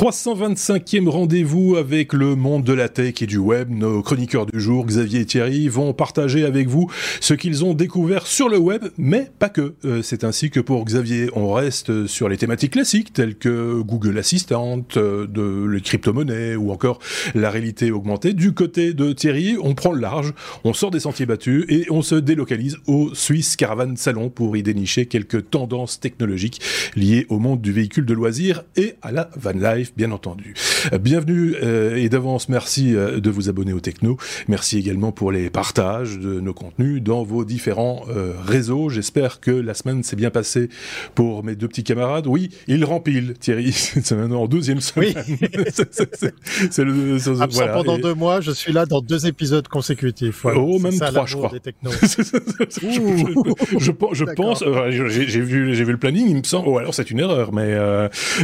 325e rendez-vous avec le monde de la tech et du web. Nos chroniqueurs du jour, Xavier et Thierry, vont partager avec vous ce qu'ils ont découvert sur le web, mais pas que. Euh, c'est ainsi que pour Xavier, on reste sur les thématiques classiques telles que Google Assistant, euh, de les crypto-monnaies ou encore la réalité augmentée. Du côté de Thierry, on prend le large, on sort des sentiers battus et on se délocalise au Swiss Caravan Salon pour y dénicher quelques tendances technologiques liées au monde du véhicule de loisirs et à la van life bien entendu. Euh, bienvenue euh, et d'avance, merci euh, de vous abonner au Techno. Merci également pour les partages de nos contenus dans vos différents réseaux. J'espère que la semaine s'est bien passée pour mes deux petits camarades. Oui, ils remplissent, Thierry. C'est maintenant en deuxième semaine. Oui. c'est le, voilà. pendant deux mois, je suis là dans deux épisodes consécutifs. Oh, même trois, je crois. je, je, je pense, j'ai vu, j'ai vu le planning, il me semble. Oh, alors c'est une erreur, mais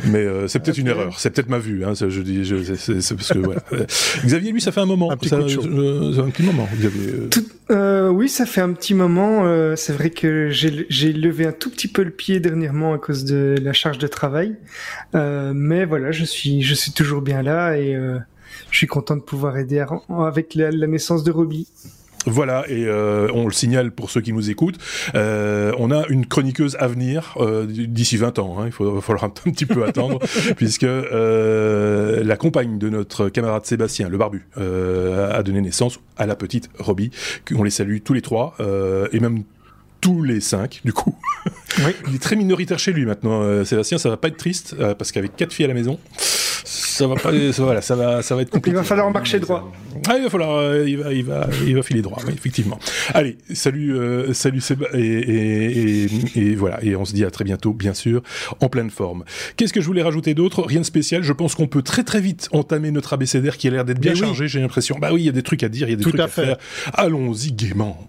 mais c'est peut-être une erreur peut-être ma vue. Hein, je dis, c'est parce que voilà. Xavier, lui, ça fait un moment. Un petit, ça, euh, un petit moment. Xavier. Euh, oui, ça fait un petit moment. Euh, c'est vrai que j'ai levé un tout petit peu le pied dernièrement à cause de la charge de travail, mais voilà, je suis, je suis toujours bien là et je suis content de pouvoir aider avec la, la naissance de Robbie. Voilà, et euh, on le signale pour ceux qui nous écoutent, euh, on a une chroniqueuse à venir euh, d'ici 20 ans, hein, il falloir un, petit peu attendre, puisque la compagne de notre camarade Sébastien, le barbu, a donné naissance à la petite Robbie, on les salue tous les trois, et même tous les cinq, du coup. Oui. Il est très minoritaire chez lui maintenant, Sébastien, ça va pas être triste, parce qu'avec quatre filles à la maison, ça va pas, ça, voilà, ça va, ça va être compliqué. Il va falloir marcher droit. Ah, il va falloir, euh, il va, il va, il va filer droit, oui, effectivement. Allez, salut, euh, salut et, et, et, voilà, et on se dit à très bientôt, bien sûr, en pleine forme. Qu'est-ce que je voulais rajouter d'autre? Rien de spécial. Je pense qu'on peut très très vite entamer notre abécédaire qui a l'air d'être bien chargé. J'ai l'impression. Bah oui, il y a des trucs à dire, il y a des trucs à, faire. Allons-y gaiement.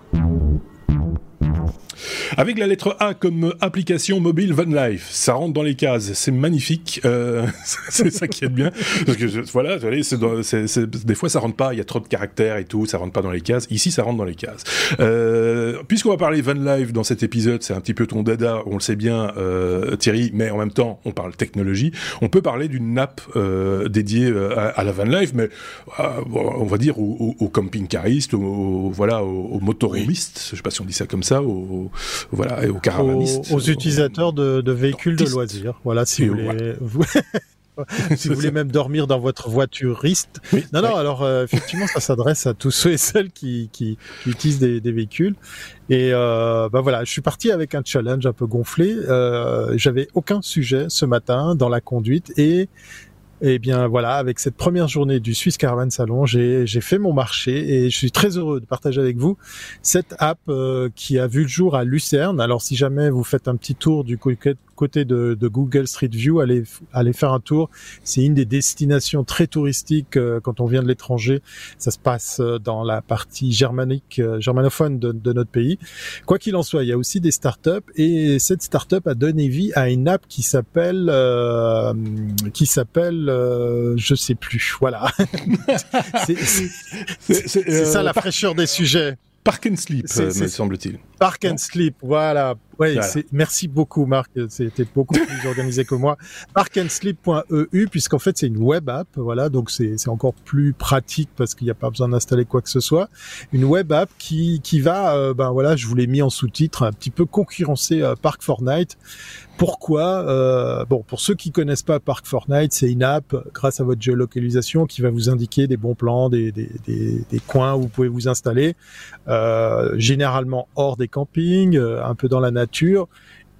Avec la lettre A comme application mobile Van Life, ça rentre dans les cases, c'est magnifique, euh, c'est ça qui est bien. Parce que voilà, des fois ça rentre pas, il y a trop de caractères et tout, ça rentre pas dans les cases. Ici, ça rentre dans les cases. Euh, Puisqu'on va parler Van Life dans cet épisode, c'est un petit peu ton dada, on le sait bien, euh, Thierry, mais en même temps, on parle technologie. On peut parler d'une app euh, dédiée euh, à, la Van Life, mais euh, on va dire aux, aux, camping-caristes, aux, voilà, aux, motoristes, je sais pas si on dit ça comme ça, aux voilà, et aux caravanistes. Aux, utilisateurs de, de véhicules de loisirs. Voilà, si vous voulez. si vous voulez même dormir dans votre voituriste. non, non, alors euh, effectivement, ça s'adresse à tous ceux et celles qui, qui, utilisent des, des, véhicules. Et euh, bah voilà, je suis parti avec un challenge un peu gonflé. Euh, J'avais aucun sujet ce matin dans la conduite et et eh bien voilà, avec cette première journée du Swiss Caravan Salon, j'ai fait mon marché et je suis très heureux de partager avec vous cette app euh, qui a vu le jour à Lucerne. Alors si jamais vous faites un petit tour du côté de, de, Google Street View, allez, allez faire un tour. C'est une des destinations très touristiques euh, quand on vient de l'étranger. Ça se passe euh, dans la partie germanique, euh, germanophone de, de, notre pays. Quoi qu'il en soit, il y a aussi des startups et cette startup a donné vie à une app qui s'appelle, euh, qui s'appelle, je sais plus. Voilà. c'est ça la fraîcheur des sujets. Park and Sleep, me semble-t-il. Park and Sleep, voilà. Ouais, merci beaucoup Marc, c'était beaucoup plus organisé que moi. Parkandsleep.eu puisqu'en fait c'est une web app, voilà, donc c'est encore plus pratique parce qu'il n'y a pas besoin d'installer quoi que ce soit. Une web app qui qui va, euh, ben voilà, je vous l'ai mis en sous-titre, un petit peu concurrencer euh, Park Fortnite. Pourquoi euh, Bon, pour ceux qui connaissent pas Park Fortnite, c'est une app grâce à votre géolocalisation qui va vous indiquer des bons plans, des, des, des, coins où vous pouvez vous installer, euh, généralement hors des campings, euh, un peu dans la nature.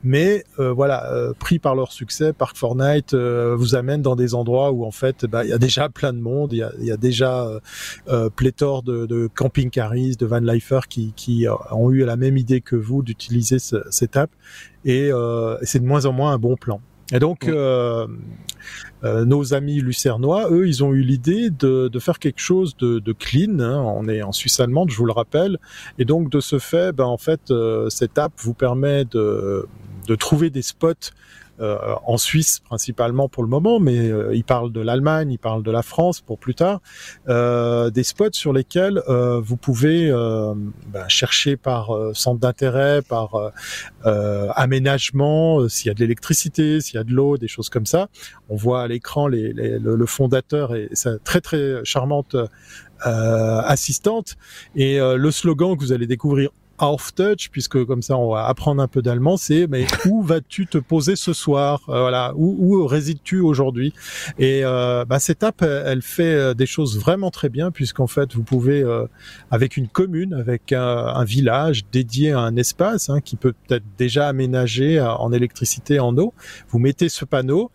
Mais euh, voilà, euh, pris par leur succès, Park Fortnite vous amène dans des endroits où en fait, bah, il y a déjà plein de monde, il y a, y a, déjà pléthore de, de camping-caristes, de van lifers qui, qui ont eu la même idée que vous d'utiliser cette app, et c'est de moins en moins un bon plan. Et donc, euh, euh, nos amis lucernois, eux, ils ont eu l'idée de, de, faire quelque chose de, de clean. Hein. On est en Suisse allemande, je vous le rappelle. Et donc, de ce fait, ben, en fait, euh, cette app vous permet de, de trouver des spots en Suisse principalement pour le moment, mais il parle de l'Allemagne, il parle de la France pour plus tard, des spots sur lesquels vous pouvez ben, chercher par centre d'intérêt, par aménagement, s'il y a de l'électricité, s'il y a de l'eau, des choses comme ça. On voit à l'écran les, le, fondateur et sa très très charmante assistante et le slogan que vous allez découvrir off touch puisque comme ça on va apprendre un peu d'allemand c'est mais où vas-tu te poser ce soir? Euh, voilà. Où, où résides-tu aujourd'hui? Et euh, bah, cette app elle fait euh, des choses vraiment très bien puisqu'en fait vous pouvez avec une commune avec un, village dédié à un espace hein, qui peut peut-être déjà aménagé en électricité en eau vous mettez ce panneau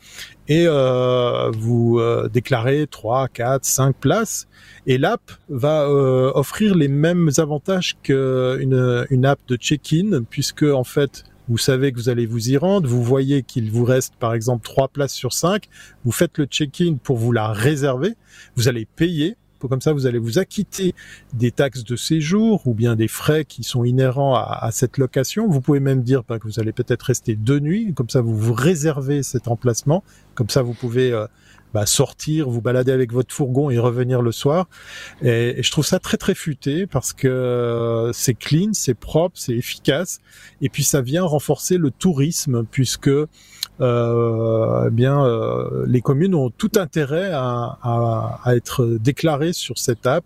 et euh, vous euh, déclarez 3, 4, 5 places. Et l'app va euh, offrir les mêmes avantages qu'une une app de check-in puisque en fait vous savez que vous allez vous y rendre, vous voyez qu'il vous reste par exemple 3 places sur 5, vous faites le check-in pour vous la réserver, vous allez payer comme ça, vous allez vous acquitter des taxes de séjour ou bien des frais qui sont inhérents à, cette location. Vous pouvez même dire bah, que vous allez peut-être rester deux nuits. Comme ça, vous vous réservez cet emplacement. Comme ça, vous pouvez euh, bah, sortir, vous balader avec votre fourgon et revenir le soir. Et, je trouve ça très très futé parce que euh, c'est clean, c'est propre, c'est efficace. Et puis ça vient renforcer le tourisme puisque euh, eh bien euh, les communes ont tout intérêt à, à, à, être déclarées sur cette app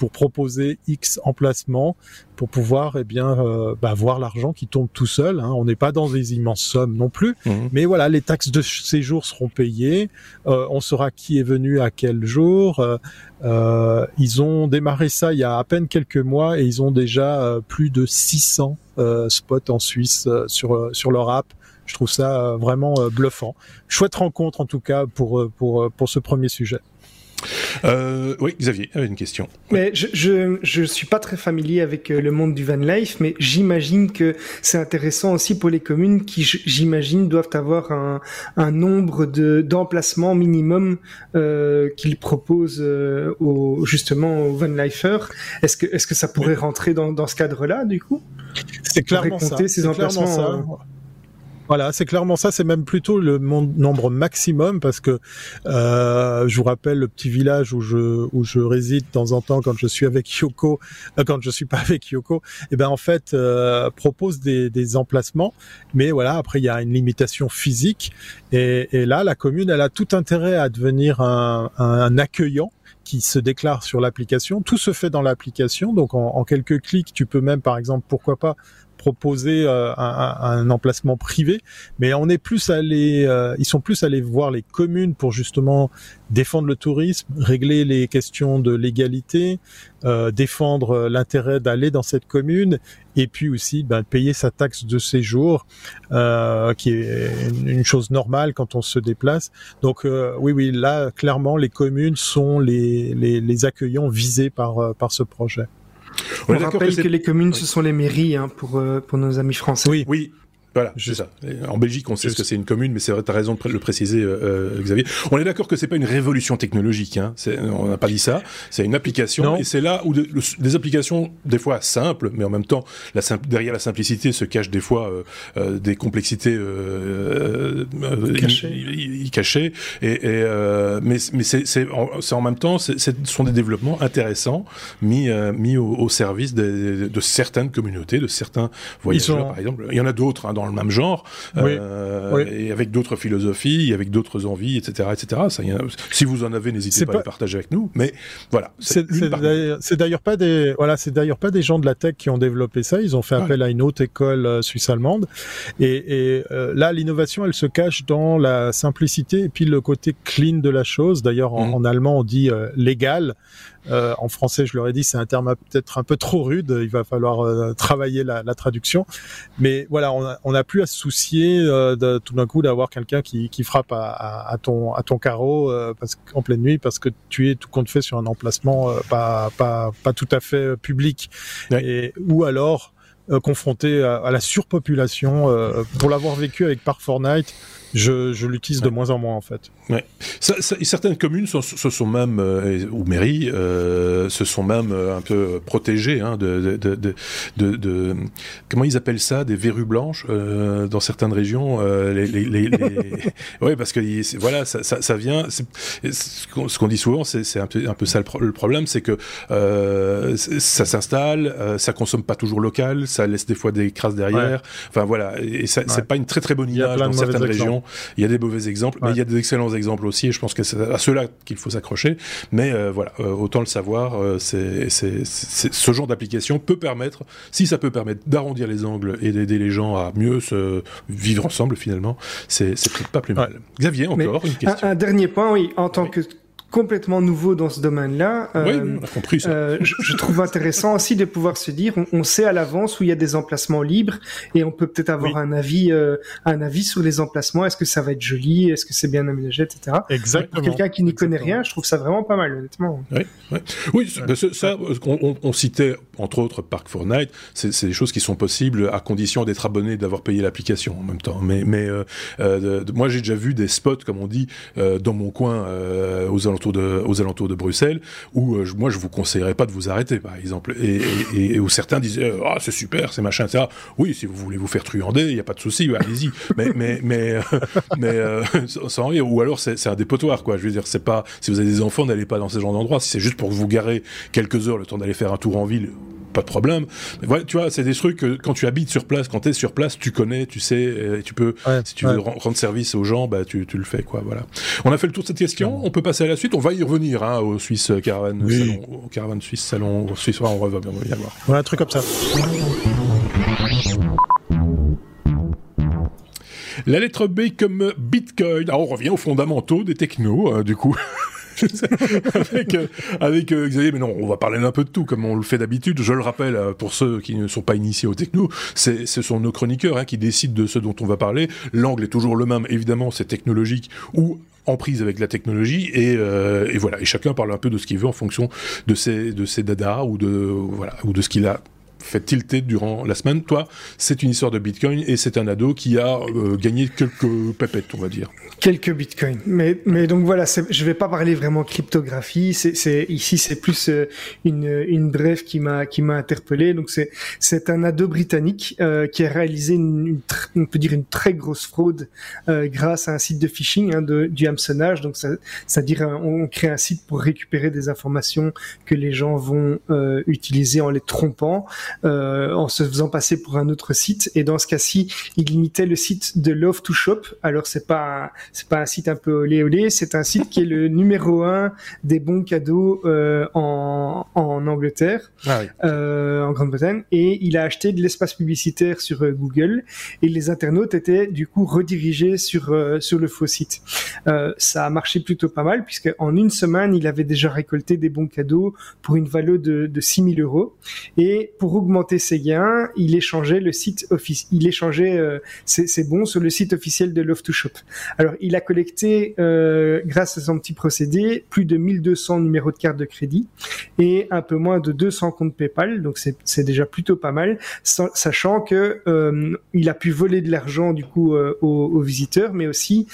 pour proposer X emplacements pour pouvoir eh bien euh, bah, voir l'argent qui tombe tout seul. Hein. On n'est pas dans des immenses sommes non plus, mmh. mais voilà, les taxes de séjour seront payées. Euh, on saura qui est venu à quel jour. Euh, ils ont démarré ça il y a à peine quelques mois et ils ont déjà plus de 600 spots en Suisse sur sur leur app. Je trouve ça vraiment bluffant. Chouette rencontre en tout cas pour pour pour ce premier sujet. Euh, oui, Xavier avait une question. Mais je, je, je suis pas très familier avec euh, le monde du van life, mais j'imagine que c'est intéressant aussi pour les communes qui, j'imagine, doivent avoir un, un nombre de d'emplacements minimum euh, qu'ils proposent euh, au, justement aux van lifers. Est-ce que est-ce que ça pourrait rentrer dans, dans ce cadre-là du coup? C'est clairement ça. Ces emplacements, ça. Voilà, c'est clairement ça. C'est même plutôt le nombre maximum parce que euh, je vous rappelle le petit village où je où je réside de temps en temps quand je suis avec Yoko, euh, quand je suis pas avec Yoko. Et eh ben en fait euh, propose des, des emplacements, mais voilà après il y a une limitation physique et, et là la commune elle a tout intérêt à devenir un, un accueillant qui se déclare sur l'application. Tout se fait dans l'application, donc en, en, quelques clics, tu peux même, par exemple, pourquoi pas proposer euh, un, emplacement privé, mais on est plus allé, euh, ils sont plus allés voir les communes pour justement défendre le tourisme, régler les questions de légalité, euh, défendre l'intérêt d'aller dans cette commune, et puis aussi ben, payer sa taxe de séjour, qui est une chose normale quand on se déplace. Donc oui, oui, là clairement les communes sont les, les, les accueillants visés par par ce projet. On, rappelle que, les communes, ce sont les mairies hein, pour, euh, pour nos amis français. Oui, oui. Voilà, c'est ça. En Belgique, on sait ce que c'est une commune, mais c'est vrai, t'as raison de le préciser, euh, euh, Xavier. On est d'accord que c'est pas une révolution technologique, hein. On n'a pas dit ça. C'est une application, et c'est là où des applications, des fois simples, mais en même temps, la derrière la simplicité se cachent des fois euh, des complexités cachées. Et, et mais mais c'est en, en même temps, ce sont des développements intéressants mis mis au, service de, de, certaines communautés, de certains voyageurs, par exemple. Il y en a d'autres. Hein, dans le même genre, euh, et avec d'autres philosophies, avec d'autres envies, etc., etc. Ça, si vous en avez, n'hésitez pas, à le partager avec nous. Mais voilà. C'est d'ailleurs pas des, voilà, c'est d'ailleurs pas des gens de la tech qui ont développé ça. Ils ont fait appel à une haute école euh, suisse allemande. Et, et euh, là, l'innovation, elle se cache dans la simplicité et puis le côté clean de la chose. D'ailleurs, en, mmh. en, allemand, on dit légal. Euh, en français, je leur ai dit, c'est un terme peut-être un peu trop rude. Il va falloir euh, travailler la, la, traduction. Mais voilà, on n'a plus à se soucier euh, de, tout d'un coup d'avoir quelqu'un qui, qui, frappe à, à, ton à ton carreau parce, en pleine nuit parce que tu es tout compte fait sur un emplacement pas, pas pas tout à fait public. Et, ou alors confronté à, la surpopulation. pour l'avoir vécu avec Park Fortnite, Je, je l'utilise de moins en moins en fait. Ouais. Ça, certaines communes se sont, même, euh, ou mairies, euh, se sont même euh, un peu protégées hein, de, de, de, de, Comment ils appellent ça Des verrues blanches dans certaines régions. Les, les, les, ouais, parce que voilà, ça, ça, ça vient. Ce qu'on dit souvent, c'est un peu, un peu ça le, problème, c'est que ça s'installe, ça consomme pas toujours local, ça laisse des fois des crasses derrière. Enfin voilà, et c'est pas une très très bonne image dans certaines régions. Il y a des mauvais exemples, mais il y a des excellents exemples aussi, et je pense que c'est à ceux-là qu'il faut s'accrocher. Mais euh, voilà, euh, autant le savoir, euh, c'est ce genre d'application peut permettre, si ça peut permettre d'arrondir les angles et d'aider les gens à mieux se vivre ensemble finalement, c'est peut-être pas plus mal. Xavier, encore une question. Un, dernier point, oui, en tant que complètement nouveau dans ce domaine-là. Oui, euh, on a compris ça. Euh, je, je, trouve intéressant aussi de pouvoir se dire, on, on, sait à l'avance où il y a des emplacements libres et on peut peut-être avoir un avis, euh, un avis sur les emplacements. Est-ce que ça va être joli? Est-ce que c'est bien aménagé, etc. Exactement. Pour quelqu'un qui n'y connaît rien, je trouve ça vraiment pas mal, honnêtement. Oui, oui. oui ça, on, on, citait entre autres Park Fortnite. C'est des choses qui sont possibles à condition d'être abonné, d'avoir payé l'application en même temps. Mais, mais moi, j'ai déjà vu des spots, comme on dit, dans mon coin, aux alentours aux alentours de Bruxelles, où euh, moi je vous conseillerais pas de vous arrêter, par exemple, et, où certains disaient ah c'est super, c'est machin, etc. Oui, si vous voulez vous faire truander, il y a pas de souci, allez-y. mais mais mais euh, mais euh, sans rire. Ou alors c'est un dépotoir, quoi. Je veux dire, c'est pas si vous avez des enfants, n'allez pas dans ce genre d'endroit. Si c'est juste pour vous garer quelques heures, le temps d'aller faire un tour en ville, pas de problème. Mais voilà, tu vois, c'est des trucs que quand tu habites sur place, quand tu es sur place, tu connais, tu sais, et tu peux, si tu veux rendre service aux gens, bah, tu, tu, le fais, quoi, voilà. On a fait le tour de cette question, on peut passer à la suite, on va y revenir, hein, au Suisse Caravan, salon, au Caravan Suisse Salon, Suisse, on va bien y avoir. Ouais, un truc comme ça. La lettre B comme Bitcoin. Alors on revient aux fondamentaux des technos, hein, du coup. avec, euh, euh, Xavier, mais non, on va parler d'un peu de tout, comme on le fait d'habitude. Je le rappelle, euh, pour ceux qui ne sont pas initiés au techno, ce sont nos chroniqueurs hein, qui décident de ce dont on va parler. L'angle est toujours le même, évidemment, c'est technologique ou en prise avec la technologie. Et, voilà. Et chacun parle un peu de ce qu'il veut en fonction de ses de dadas ou de ce qu'il a fait tilter durant la semaine. Toi, c'est une histoire de Bitcoin et c'est un ado qui a euh, gagné quelques pépettes, on va dire. Quelques Bitcoins. Mais, mais donc voilà, je vais pas parler vraiment cryptographie. C'est, ici, c'est plus euh, une, une brève qui m'a, qui m'a interpellé. Donc c'est, c'est un ado britannique euh, qui a réalisé une, on peut dire une très grosse fraude grâce à un site de phishing hein, de, du hameçonnage. Donc ça, c'est-à-dire on crée un site pour récupérer des informations que les gens vont utiliser en les trompant. Euh, en se faisant passer pour un autre site. Et dans ce cas-ci, il limitait le site de Love to Shop. Alors c'est pas c'est pas un site un peu olé olé, c'est un site qui est le numéro un des bons cadeaux euh, en, en Angleterre, ah euh, en Grande-Bretagne. Et il a acheté de l'espace publicitaire sur euh, Google et les internautes étaient du coup redirigés sur euh, sur le faux site. ça a marché plutôt pas mal puisque en une semaine, il avait déjà récolté des bons cadeaux pour une valeur de, de 6000 euros. Et pour augmenter ses gains, il échangeait le site office, il échangeait euh, ses, bons sur le site officiel de Love to Shop. Alors, il a collecté, euh, grâce à son petit procédé, plus de 1200 numéros de carte de crédit et un peu moins de 200 comptes PayPal. Donc, c'est déjà plutôt pas mal, sachant que euh, il a pu voler de l'argent du coup aux, aux, visiteurs, mais aussi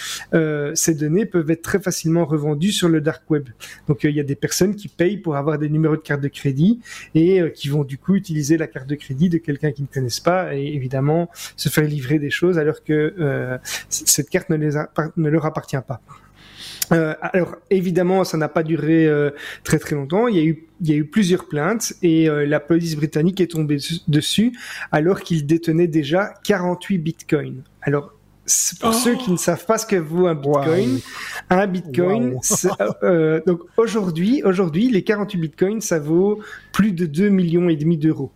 ces données peuvent être très facilement revendues sur le dark web. Donc, il y a des personnes qui payent pour avoir des numéros de carte de crédit et qui vont du coup utiliser la carte de crédit de quelqu'un qui ne connaissent pas et évidemment se faire livrer des choses alors que euh, cette carte ne, les ne leur appartient pas. Euh, alors évidemment, ça n'a pas duré euh, très très longtemps. Il y a eu il y a eu plusieurs plaintes et la police britannique est tombée dessus alors qu'il détenait déjà 48 bitcoins. Alors pour ceux qui ne savent pas ce que vaut un bitcoin, un bitcoin, donc aujourd'hui, aujourd'hui, les 48 bitcoins, ça vaut plus de 2 millions et demi d'euros.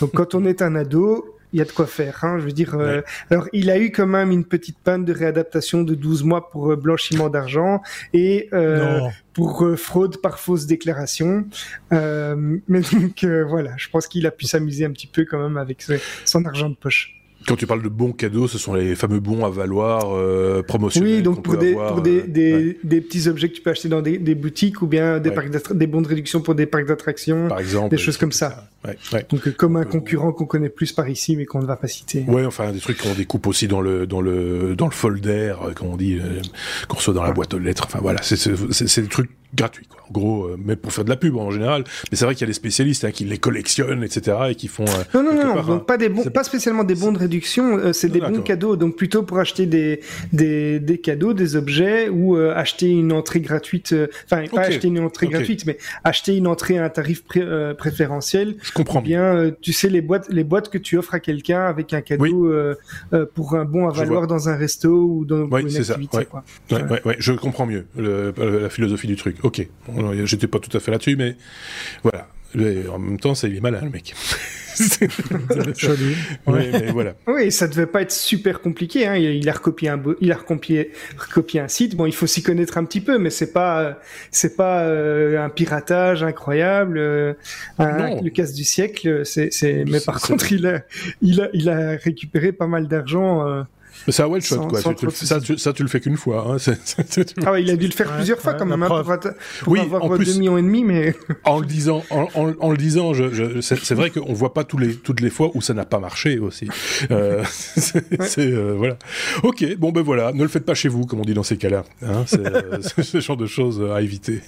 Donc quand on est un ado, il y a de quoi faire. Hein, je veux dire, euh, alors il a eu quand même une petite panne de réadaptation de 12 mois pour euh, blanchiment d'argent et euh, pour fraude par fausse déclaration. mais donc voilà, je pense qu'il a pu s'amuser un petit peu quand même avec son argent de poche. Quand tu parles de bons cadeaux, ce sont les fameux bons à valoir euh, promotionnels. Oui, donc pour, des, pour des, euh, des, petits objets que tu peux acheter dans des, boutiques ou bien des, des bons de réduction pour des parcs d'attractions. Par exemple. Des choses comme ça. Donc comme un concurrent qu'on connaît plus par ici mais qu'on ne va pas citer. Ouais, enfin des trucs qu'on découpe aussi dans le dans le dans le folder, comme on dit, qu'on reçoit dans la boîte aux lettres. Enfin voilà, c'est des trucs gratuits quoi. En gros, mais pour faire de la pub en général. Mais c'est vrai qu'il y a des spécialistes hein, qui les collectionnent, etc. et qui font. non, non, non, donc pas des bons, pas spécialement des bons de réduction euh, c'est des bons cadeaux. Donc plutôt pour acheter des, des, des cadeaux, des objets ou euh, acheter une entrée gratuite. Euh, enfin, pas acheter une entrée gratuite, mais acheter une entrée à un tarif préférentiel. Je comprends bien. tu sais les boîtes, les boîtes que tu offres à quelqu'un avec un cadeau pour un bon à valoir dans un resto ou dans une activité. Ouais. Ouais, ouais, je comprends mieux la philosophie du truc. Ok, j'étais pas tout à fait là-dessus, mais voilà. En même temps, ça il est malin le mec. Joli. Oui, mais voilà. Oui, ça devait pas être super compliqué. Hein. Il, a recopié un, il a recopié, recopié un site. Bon, il faut s'y connaître un petit peu, mais c'est pas, c'est pas euh, un piratage incroyable, euh, le casse du siècle. C'est, c'est. Mais par contre, il a, il a, il a récupéré pas mal d'argent. Euh, c'est un one shot, quoi. ça, tu, le fais qu'une fois. Hein. ah ouais, il a dû le faire plusieurs fois quand même, hein, pour, oui, avoir en plus, 2 millions et demi, mais. en le disant, en, le disant, je, c'est vrai qu'on voit pas tous les, toutes les fois où ça n'a pas marché aussi. Euh, c'est, euh, voilà. Ok, bon ben voilà, ne le faites pas chez vous, comme on dit dans ces cas-là. Hein, c'est euh, ce genre de choses à éviter.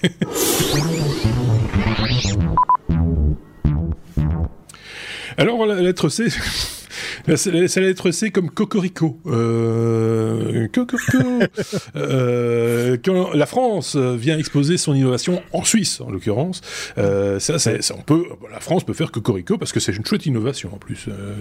Alors voilà, la lettre C. C'est la lettre C comme Cocorico. Euh, Cocorico. euh, quand la France vient exposer son innovation en Suisse, en l'occurrence, euh, ça, ça, on peut, la France peut faire Cocorico parce que c'est une chouette innovation en plus. Euh.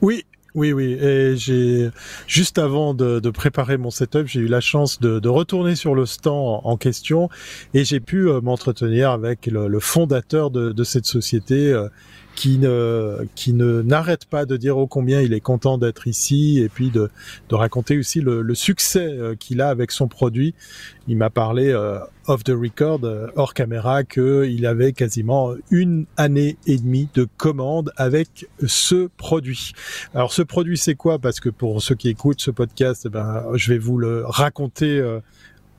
Oui, oui, oui. Et j'ai juste avant de, de, préparer mon setup, j'ai eu la chance de, de, retourner sur le stand en, question et j'ai pu euh, m'entretenir avec le, le fondateur de, de, cette société. Euh, qui ne qui ne n'arrête pas de dire ô combien il est content d'être ici et puis de, de raconter aussi le, le succès euh, qu'il a avec son produit. Il m'a parlé euh, off the record, euh, hors caméra, qu'il avait quasiment une année et demie de commandes avec ce produit. Alors ce produit c'est quoi? Parce que pour ceux qui écoutent ce podcast, eh ben je vais vous le raconter. Euh,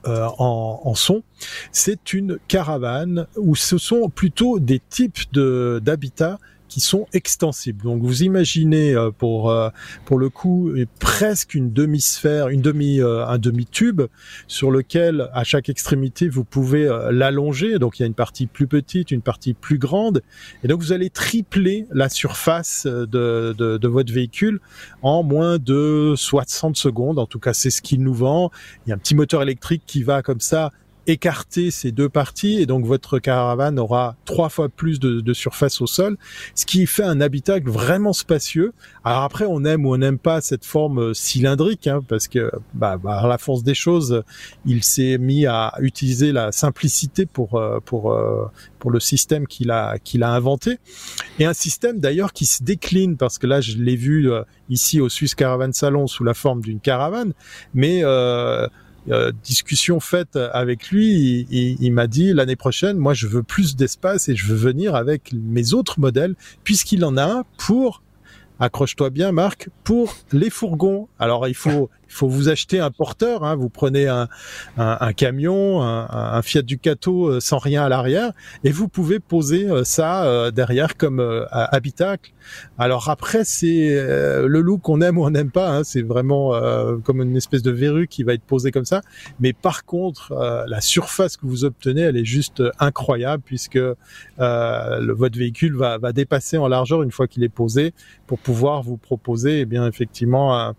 en, en, son, c'est une caravane où ce sont plutôt des types de d'habitats qui sont extensibles. Donc vous imaginez euh, pour euh, pour le coup presque une demi-sphère, une demi euh, un demi-tube sur lequel à chaque extrémité vous pouvez l'allonger. Donc il y a une partie plus petite, une partie plus grande, et donc vous allez tripler la surface de, de, de votre véhicule en moins de 60 secondes. En tout cas, c'est ce qu'il nous vend. Il y a un petit moteur électrique qui va comme ça écarter ces deux parties et donc votre caravane aura trois fois plus de, surface au sol, ce qui fait un habitat vraiment spacieux. Alors après, on aime ou on n'aime pas cette forme euh, cylindrique, hein, parce que bah, bah, à la force des choses, il s'est mis à utiliser la simplicité pour euh, pour euh, pour le système qu'il a qu'il a inventé et un système d'ailleurs qui se décline parce que là je l'ai vu ici au Swiss Caravan Salon sous la forme d'une caravane, mais euh, discussion faite avec lui, il, il m'a dit l'année prochaine, moi je veux plus d'espace et je veux venir avec mes autres modèles puisqu'il en a un pour accroche-toi bien Marc, pour les fourgons. Alors il faut il faut vous acheter un porteur. Hein. Vous prenez un, un, un camion, un, un, Fiat Ducato euh, sans rien à l'arrière, et vous pouvez poser euh, ça euh, derrière comme habitacle. Alors après, c'est le look qu'on aime ou on n'aime pas. Hein. C'est vraiment comme une espèce de verrue qui va être posée comme ça. Mais par contre, la surface que vous obtenez, elle est juste incroyable puisque le, votre véhicule va, va dépasser en largeur une fois qu'il est posé pour pouvoir vous proposer, eh bien effectivement,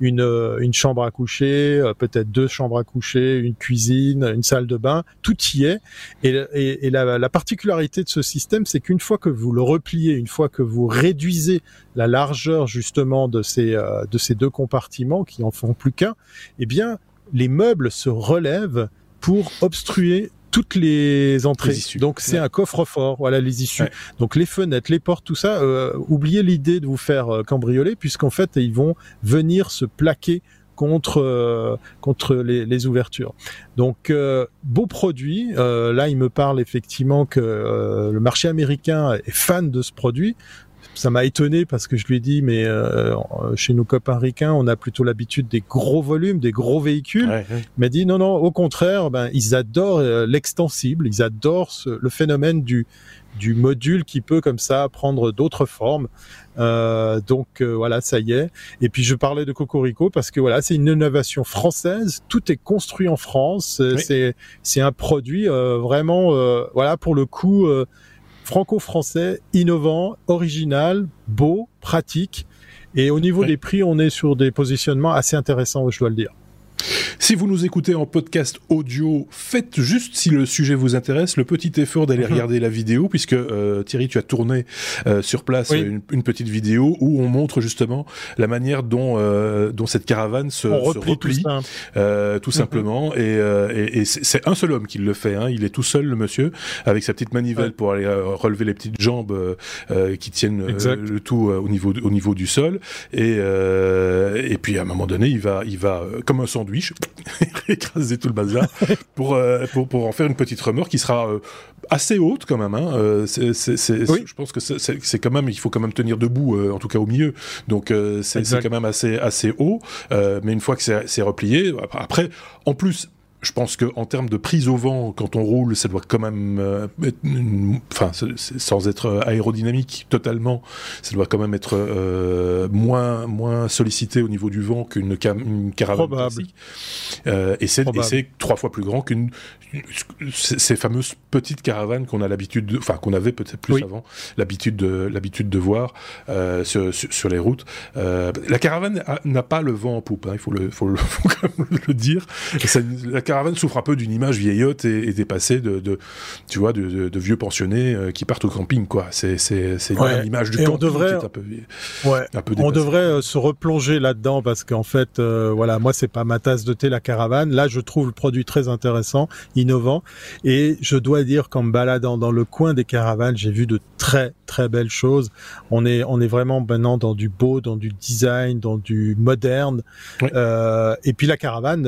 une, une chambre à coucher, euh, peut-être deux chambres à coucher, une cuisine, une salle de bain, tout y est. Et, la, particularité de ce système, c'est qu'une fois que vous le repliez, une fois que vous réduisez la largeur justement de ces euh, de ces deux compartiments qui en font plus qu'un, eh bien les meubles se relèvent pour obstruer toutes les entrées. Donc c'est un coffre-fort, voilà les issues. Donc les fenêtres, les portes, tout ça. Euh, oubliez l'idée de vous faire cambrioler, puisqu'en fait ils vont venir se plaquer contre euh, contre les, les, ouvertures. Donc euh, beau produit. Euh, là, il me parle effectivement que le marché américain est fan de ce produit. ça m'a étonné parce que je lui ai dit, mais chez nos copains ricains, on a plutôt l'habitude des gros volumes, des gros véhicules. Il m'a dit, non, non, au contraire, ben, ils adorent l'extensible, ils adorent le phénomène du, du module qui peut comme ça prendre d'autres formes. Euh, donc euh, voilà, ça y est. Et puis je parlais de Cocorico parce que voilà, c'est une innovation française. Tout est construit en France. C'est c'est un produit vraiment voilà pour le coup franco-français, innovant, original, beau, pratique. Et au niveau des prix, on est sur des positionnements assez intéressants, je dois le dire. Si vous nous écoutez en podcast audio, faites juste, si le sujet vous intéresse, le petit effort d'aller mhm. regarder la vidéo, puisque euh, Thierry, tu as tourné euh, sur place une, petite vidéo où on montre justement la manière dont, euh, dont cette caravane se, replie, tout, mhm. simplement. Et, c'est un seul homme qui le fait. Hein. Il est tout seul, le monsieur, avec sa petite manivelle pour aller relever les petites jambes qui tiennent le tout au niveau au niveau du sol. Et, et puis à un moment donné, il va il va comme un sandwich écraser tout le bazar pour, euh, pour, pour en faire une petite remorque qui sera euh, assez haute quand même. Hein. Euh, c'est, Je pense que c'est, quand même, il faut quand même tenir debout, en tout cas au milieu. Donc c'est, quand même assez, assez haut. mais une fois que c'est, replié, après, en plus, je pense que en termes de prise au vent, quand on roule, ça doit quand même, euh, être enfin, sans être aérodynamique totalement, ça doit quand même être euh, moins moins sollicité au niveau du vent qu'une caravane classique. Euh, et c'est trois fois plus grand qu'une ces fameuses petites caravanes qu'on a l'habitude, enfin qu'on avait peut-être plus avant l'habitude de l'habitude de voir sur, sur, les routes. la caravane n'a pas le vent en poupe, hein, il faut le faut le, faut quand même le dire. Ça, la caravane souffre un peu d'une image vieillotte et, dépassée de, tu vois, de, vieux pensionnés euh, qui partent au camping, quoi. C'est, c'est, c'est une image du camping on devrait, qui est un peu, ouais. On devrait euh, se replonger là-dedans parce qu'en fait, euh, voilà, moi, c'est pas ma tasse de thé, la caravane. Là, je trouve le produit très intéressant, innovant. Et je dois dire qu'en me baladant dans le coin des caravanes, j'ai vu de très, très belles choses. On est, on est vraiment maintenant dans du beau, dans du design, dans du moderne. et puis la caravane,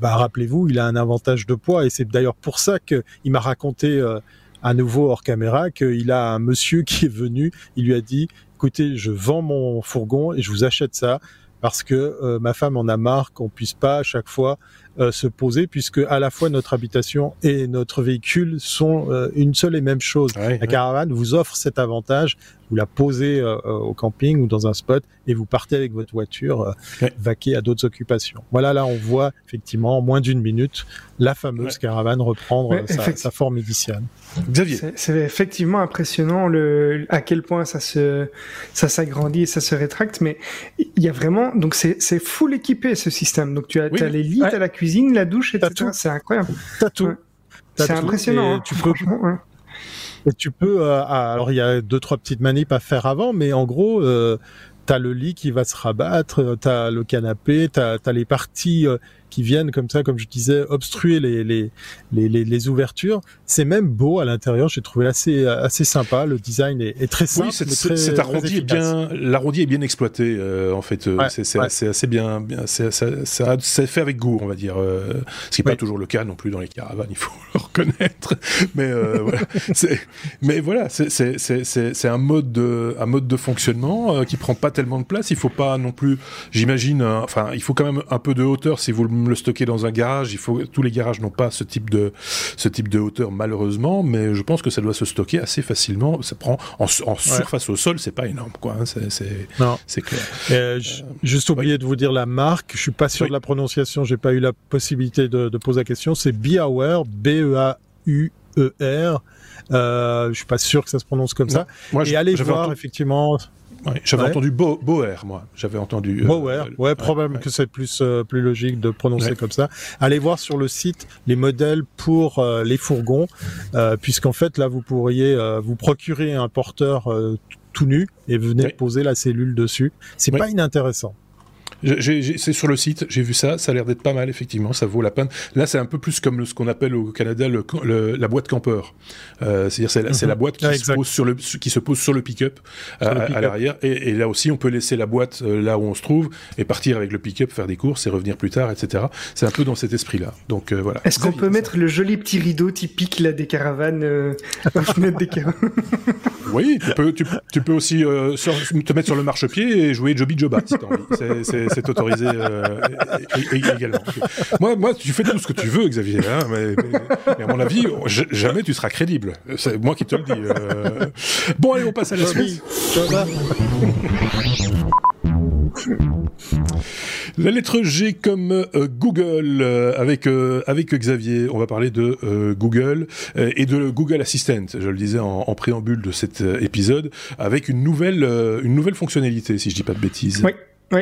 bah, rappelez-vous, il a un avantage de poids. Et c'est d'ailleurs pour ça qu'il m'a raconté euh, à nouveau hors caméra qu'il a un monsieur qui est venu, il lui a dit écoutez, je vends mon fourgon et je vous achète ça parce que euh, ma femme en a marre qu'on puisse pas à chaque fois euh, se poser puisque à la fois notre habitation et notre véhicule sont une seule et même chose. la caravane vous offre cet avantage vous la posez euh, euh, au camping ou dans un spot et vous partez avec votre voiture euh, vaquer à d'autres occupations. Voilà, là on voit effectivement en moins d'une minute la fameuse caravane reprendre sa, forme initiale. Xavier, c'est effectivement impressionnant le à quel point ça se ça s'agrandit et ça se rétracte, mais il y a vraiment donc c'est c'est full équipé ce système. Donc tu as, as les lits, tu as la cuisine, la douche, etc. C'est incroyable. T'as tout. C'est impressionnant. Hein, tu peux et tu peux, euh, alors il y a deux trois petites manips à faire avant, mais en gros, euh, t'as le lit qui va se rabattre, t'as le canapé, t'as as les parties euh, qui viennent comme ça, comme je disais, obstruer les, les, les, les, ouvertures. C'est même beau à l'intérieur. J'ai trouvé assez, assez sympa. Le design est, est très simple. Oui, cet arrondi est bien, l'arrondi est bien exploité, euh, en fait. Euh, c'est assez bien, bien c'est fait avec goût, on va dire. Euh, ce qui n'est pas toujours le cas non plus dans les caravanes, il faut le reconnaître. Mais voilà. mais voilà, c'est un mode de, un mode de fonctionnement qui prend pas tellement de place. Il faut pas non plus, j'imagine, enfin, il faut quand même un peu de hauteur si vous le le stocker dans un garage. Il faut tous les garages n'ont pas ce type de ce type de hauteur malheureusement, mais je pense que ça doit se stocker assez facilement. Ça prend en, surface au sol, c'est pas énorme quoi. Hein. c'est clair. Euh, juste oublié de vous dire la marque. Je suis pas sûr de la prononciation. J'ai pas eu la possibilité de, poser la question. C'est Beaware, B E A U E R. Euh, je suis pas sûr que ça se prononce comme ça. Moi, et allez voir effectivement j'avais entendu Bo Boer, moi. J'avais entendu. Euh, Boer, ouais, probablement que c'est plus euh, plus logique de prononcer comme ça. Allez voir sur le site les modèles pour euh, les fourgons, puisqu'en fait là vous pourriez vous procurer un porteur tout nu et venez poser la cellule dessus. C'est pas inintéressant. C'est sur le site, j'ai vu ça, ça a l'air d'être pas mal, effectivement, ça vaut la peine. Là, c'est un peu plus comme ce qu'on appelle au Canada le, la boîte campeur. Euh, c'est-à-dire, c'est la, boîte qui, se pose sur le, qui se pose sur le pick-up à, l'arrière. Et, là aussi, on peut laisser la boîte euh, là où on se trouve et partir avec le pick-up, faire des courses et revenir plus tard, etc. C'est un peu dans cet esprit-là. Donc euh, voilà. Est-ce qu'on peut mettre le joli petit rideau typique là, des caravanes des Oui, tu peux, tu, tu peux aussi te mettre sur le marchepied et jouer Joby Joba si t'as envie. C'est autorisé également. Moi, moi, tu fais tout ce que tu veux, Xavier. Hein, mais, à mon avis, jamais tu seras crédible. C'est moi qui te le dis. Euh. Bon, allez, on passe à la suite. La lettre G comme euh, Google euh, avec avec Xavier. On va parler de Google et de Google Assistant. Je le disais en, en préambule de cet épisode, avec une nouvelle une nouvelle fonctionnalité, si je dis pas de bêtises. Oui. Oui,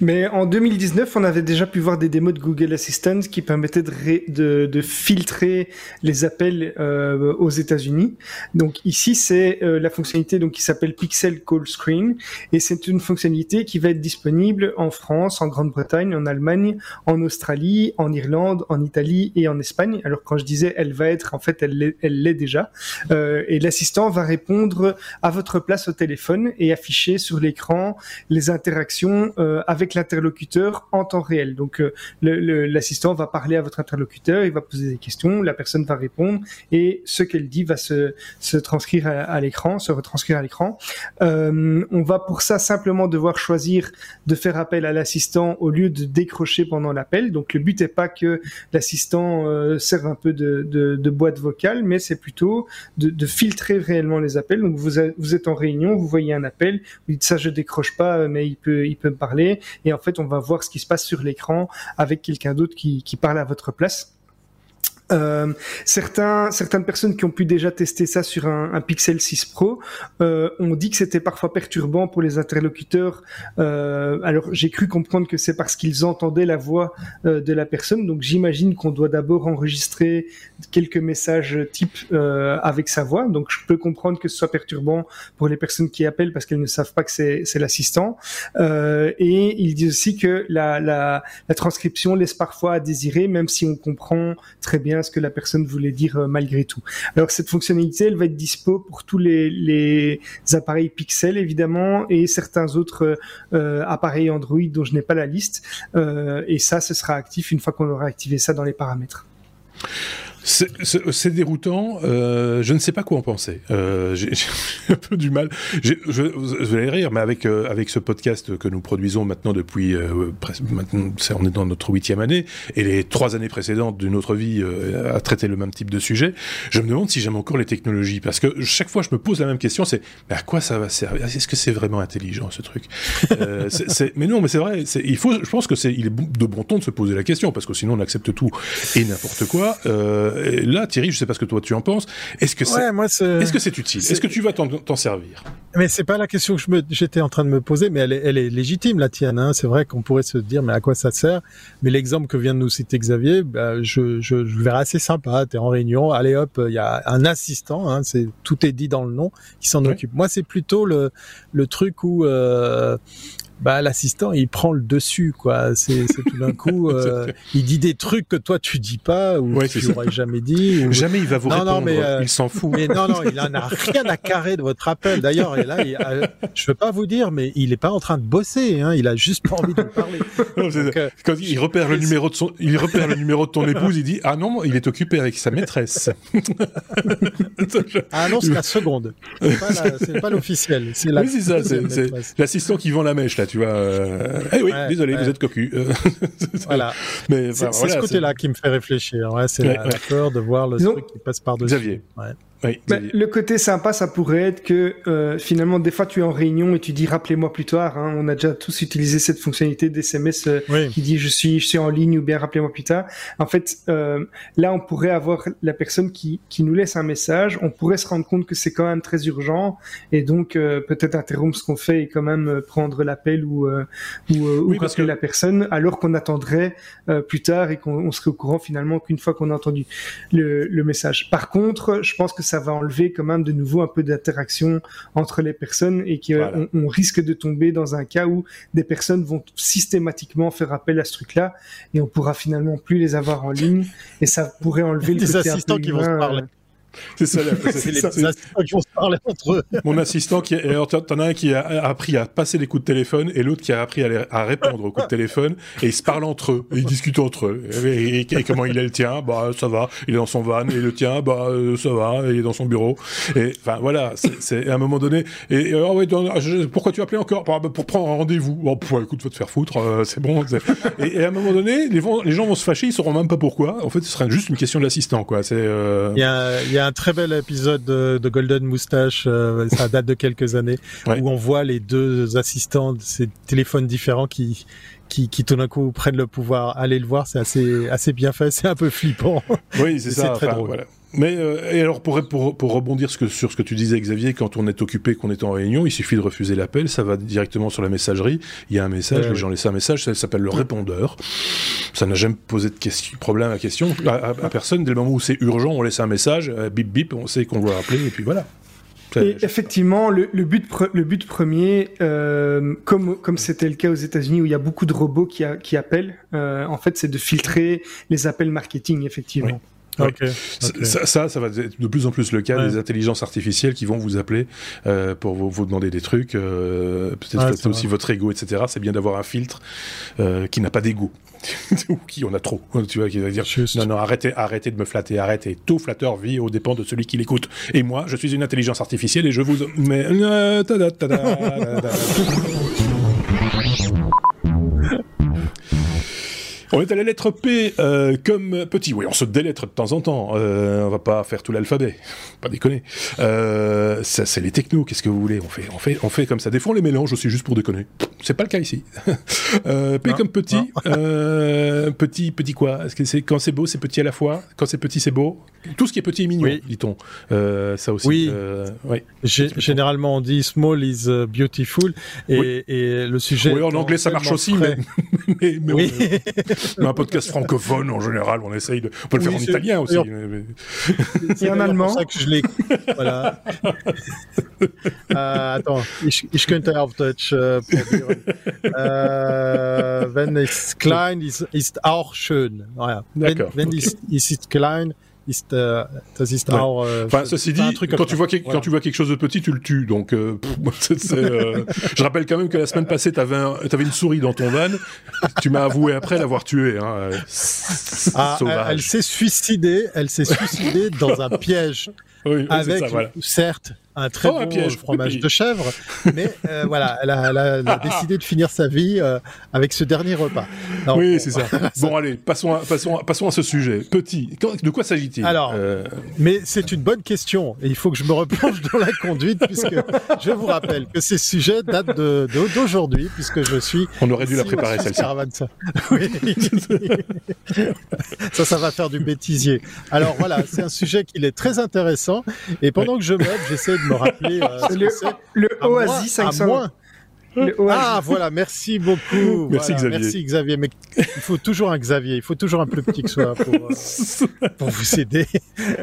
mais en 2019, on avait déjà pu voir des démos de Google Assistant qui permettaient de, de, filtrer les appels euh, aux États-Unis. Donc ici, c'est euh, la fonctionnalité donc qui s'appelle Pixel Call Screen et c'est une fonctionnalité qui va être disponible en France, en Grande-Bretagne, en Allemagne, en Australie, en Irlande, en Italie et en Espagne. Alors quand je disais elle va être, en fait, elle l'est, déjà. Euh, et l'assistant va répondre à votre place au téléphone et afficher sur l'écran les interactions euh, avec l'interlocuteur en temps réel. Donc euh, l'assistant va parler à votre interlocuteur, il va poser des questions, la personne va répondre et ce qu'elle dit va se, transcrire à, l'écran, se retranscrire à l'écran. Euh, on va pour ça simplement devoir choisir de faire appel à l'assistant au lieu de décrocher pendant l'appel. Donc le but n'est pas que l'assistant serve un peu de, boîte vocale, mais c'est plutôt de, filtrer réellement les appels. Donc vous, êtes en réunion, vous voyez un appel, vous dites ça je décroche pas, mais il peut parler et en fait on va voir ce qui se passe sur l'écran avec quelqu'un d'autre qui, parle à votre place. Euh, certains, certaines personnes qui ont pu déjà tester ça sur un, Pixel 6 Pro euh, ont dit que c'était parfois perturbant pour les interlocuteurs. Euh, alors j'ai cru comprendre que c'est parce qu'ils entendaient la voix de la personne. Donc j'imagine qu'on doit d'abord enregistrer quelques messages type avec sa voix. Donc je peux comprendre que ce soit perturbant pour les personnes qui appellent parce qu'elles ne savent pas que c'est l'assistant. et il dit aussi que la transcription laisse parfois à désirer, même si on comprend très bien ce que la personne voulait dire euh, malgré tout. Alors cette fonctionnalité, elle va être dispo pour tous les, appareils Pixel évidemment et certains autres euh, appareils Android dont je n'ai pas la liste. Euh, et ça, ce sera actif une fois qu'on aura activé ça dans les paramètres. C'est déroutant. Euh, je ne sais pas quoi en penser. Euh, J'ai un peu du mal. Je, vous allez rire, mais avec euh, avec ce podcast que nous produisons maintenant depuis euh, maintenant, on est dans notre huitième année et les trois années précédentes d'une autre vie euh, à traiter le même type de sujet. Je me demande si j'aime encore les technologies parce que chaque fois je me pose la même question, c'est à quoi ça va servir? Est-ce que c'est vraiment intelligent ce truc? Euh, Mais non, mais c'est vrai. Il faut. Je pense que c'est il est de bon ton de se poser la question parce que sinon on accepte tout et n'importe quoi. Là, Thierry, je sais pas ce que toi tu en penses. Est-ce que c'est, est-ce que c'est utile? Est-ce que tu vas t'en servir? Mais c'est pas la question que je me, j'étais en train de me poser, mais elle est, elle est légitime la tienne. Hein. C'est vrai qu'on pourrait se dire, mais à quoi ça sert? Mais l'exemple que vient de nous citer Xavier, bah, je, je, je verrais assez sympa. T'es en réunion, allez hop, il y a un assistant. Hein, c'est tout est dit dans le nom qui s'en occupe. Moi, c'est plutôt le le truc où euh, bah l'assistant il prend le dessus quoi. C'est tout d'un coup euh, il dit des trucs que toi tu dis pas ou ouais, tu n'aurais jamais dit. Ou... Jamais il va vous non, répondre. Non, mais, euh, il s'en fout. Mais non non il en a rien à carrer de votre appel. D'ailleurs et là il, euh, je veux pas vous dire mais il est pas en train de bosser. Hein, il a juste pas envie de parler. Donc, Quand il repère le numéro de son il repère le numéro de ton épouse il dit ah non il est occupé avec sa maîtresse. ah non c'est la seconde. C'est pas l'officiel. C'est l'assistant qui vend la mèche là tu vois. Euh... Eh oui, désolé, vous êtes cocu. voilà. Mais c'est ce côté-là qui me fait réfléchir. Ouais, c'est la, peur de voir le truc qui passe par-dessus. Xavier. Ouais. Bah, le côté sympa, ça pourrait être que euh, finalement, des fois, tu es en réunion et tu dis rappelez-moi plus tard. Hein, on a déjà tous utilisé cette fonctionnalité d'SMS euh, qui dit je suis je suis en ligne ou bien rappelez-moi plus tard. En fait, euh, là, on pourrait avoir la personne qui qui nous laisse un message. On pourrait se rendre compte que c'est quand même très urgent et donc euh, peut-être interrompre ce qu'on fait et quand même euh, prendre l'appel ou ou, oui, parce que la personne alors qu'on attendrait plus tard et qu'on serait au courant finalement qu'une fois qu'on a entendu le, le message. Par contre, je pense que ça va enlever quand même de nouveau un peu d'interaction entre les personnes et qu'on on risque de tomber dans un cas où des personnes vont systématiquement faire appel à ce truc-là et on pourra finalement plus les avoir en ligne et ça pourrait enlever le des assistants qui vont se parler. C'est ça, c'est les assistants qui vont se parler entre eux. Mon assistant qui, alors t'en as un qui a appris à passer les coups de téléphone et l'autre qui a appris à, répondre aux coups de téléphone et ils se parlent entre eux, ils discutent entre eux. Et, comment il est le tien, bah ça va, il est dans son van et le tien, bah euh, ça va, il est dans son bureau. Et enfin voilà, c'est à un moment donné. Et oh, ouais, pourquoi tu appelé encore? Bah, Pour prendre un rendez-vous. Bon, écoute, faut te faire foutre, euh, c'est bon. Et, à un moment donné, les, les, gens vont se fâcher, ils sauront même pas pourquoi. En fait, ce serait juste une question de l'assistant, quoi. C'est. Euh... A, y a un très bel épisode de, Golden Moustache, euh, ça date de quelques années, où on voit les deux assistants de ces téléphones différents qui, qui, qui tout d'un coup prennent le pouvoir. Allez le voir, c'est assez, assez bien fait, c'est un peu flippant. Oui, c'est ça. très drôle. Voilà. Mais euh, et alors pour, pour, pour rebondir ce que, sur ce que tu disais Xavier, quand on est occupé, qu'on est en réunion, il suffit de refuser l'appel, ça va directement sur la messagerie, il y a un message, les gens laissent un message, ça s'appelle le répondeur. Ça n'a jamais posé de question, problème à question à, personne. Dès le moment où c'est urgent, on laisse un message, euh, bip bip, on sait qu'on doit appeler et puis voilà. Et effectivement, le, le, but, le but premier, euh, comme comme c'était le cas aux États-Unis où il y a beaucoup de robots qui, a, qui appellent, euh, en fait, c'est de filtrer les appels marketing, effectivement. Ça, ça, ça, va être de plus en plus le cas des intelligences artificielles qui vont vous appeler euh, pour vous, vous, demander des trucs, euh, peut-être aussi votre ego, etc. C'est bien d'avoir un filtre euh, qui n'a pas d'ego. ou qui en a trop, tu vois, qui va dire non non arrêtez arrêtez de me flatter, arrêtez. Tout flatteur vit au dépend de celui qui l'écoute. Et moi, je suis une intelligence artificielle et je vous mais On est à la lettre P euh, comme petit. Oui, on se délettre de temps en temps. Euh, on va pas faire tout l'alphabet, pas déconner. Euh, ça, c'est les technos. Qu'est-ce que vous voulez? On fait, on fait, on fait comme ça. Des fois, on les mélange aussi juste pour déconner. C'est pas le cas ici. euh, P comme petit. Petit, petit quoi? Est-ce que c'est quand c'est beau, c'est petit à la fois? Quand c'est petit, c'est beau? Tout ce qui est petit est mignon, dit-on. Euh, ça aussi. Oui. Oui. Généralement, on dit small is uh, beautiful. Et, et le sujet. Oui, en anglais, ça marche aussi, mais, mais, mais oui. On, un podcast francophone en général, on essaye de. On peut le faire en italien aussi. C'est en allemand. C'est ça que je l'ai. voilà. euh, attends, ich, ich könnte auf Deutsch äh, probieren. äh, wenn es klein ist, ist auch schön. Naja, wenn, wenn es, es ist klein, euh, euh, enfin, ceci dit, quand tu vois quand tu vois quelque chose de petit, tu le tues. Donc, euh, je rappelle quand même que la semaine passée, t'avais avais une souris dans ton van. tu m'as avoué après l'avoir tuée. Hein. Ah, elle, s'est suicidée. Elle s'est suicidée dans un piège. Oui, avec, ça, voilà. certes, un très oh, bon piège, fromage de chèvre, mais euh, voilà, elle a, elle, a, elle a, décidé de finir sa vie euh, avec ce dernier repas. Non, oui, bon, c'est ça. bon, allez, passons à, passons, à, passons à ce sujet. Petit, de quoi s'agit-il? Alors, euh... mais c'est une bonne question et il faut que je me replonge dans la conduite puisque je vous rappelle que ces sujets datent de, d'aujourd'hui puisque je suis. On aurait dû la préparer celle-ci. Oui. ça, ça va faire du bêtisier. Alors voilà, c'est un sujet qui est très intéressant et pendant que je meuble, j'essaie me rappeler. Euh, le, le Oasis 500. Ah voilà, merci beaucoup. Merci Xavier. Merci Xavier. Mais il faut toujours un Xavier, il faut toujours un plus petit que soi pour, euh, pour vous aider.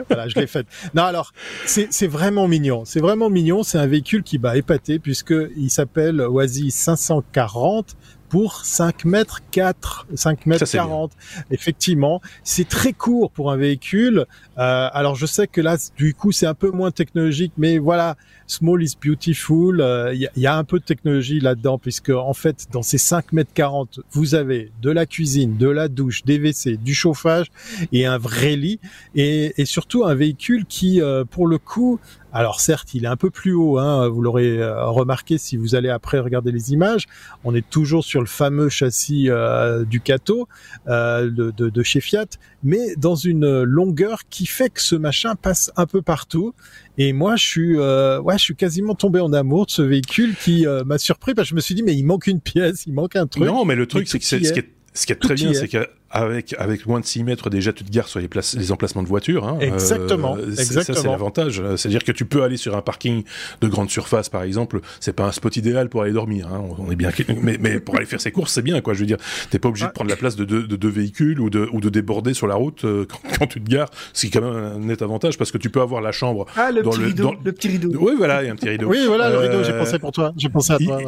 voilà, je l'ai fait. Non alors, c'est vraiment mignon. C'est vraiment mignon. C'est un véhicule qui m'a épaté puisque il s'appelle Oasis 540 pour 5 mètres 4, 5 mètres 40. Effectivement, c'est très court pour un véhicule. Euh, alors je sais que là, du coup, c'est un peu moins technologique, mais voilà, small is beautiful. Il euh, y, y, a un peu de technologie là-dedans, puisque en fait, dans ces 5 mètres 40, vous avez de la cuisine, de la douche, des WC, du chauffage et un vrai lit, et, et surtout un véhicule qui, euh, pour le coup, alors certes, il est un peu plus haut, hein, vous l'aurez euh, remarqué si vous allez après regarder les images. On est toujours sur le fameux châssis euh, du Cato euh, de, de, de, chez Fiat, mais dans une longueur qui fait que ce machin passe un peu partout. Et moi, je suis, ouais, je suis quasiment tombé en amour de ce véhicule qui m'a surpris parce que je me suis dit mais il manque une pièce, il manque un truc. Non, mais le truc c'est que ce qui est ce qui est très bien, c'est que avec avec moins de 6 mètres déjà tu te gares sur les, places, les emplacements de voitures. Hein. Exactement. exactement. Ça c'est l'avantage. C'est-à-dire que tu peux aller sur un parking de grande surface par exemple. C'est pas un spot idéal pour aller dormir. Hein. On est bien. Mais, mais pour aller faire ses courses c'est bien quoi. Je veux dire, t'es pas obligé de prendre la place de deux, de deux véhicules ou de ou de déborder sur la route quand, quand, tu te gares. C'est quand même un net avantage parce que tu peux avoir la chambre. Ah le, petit, rideau, le petit rideau. Oui voilà, il y a un petit rideau. oui voilà le rideau. J'ai pensé pour toi. J'ai pensé à toi.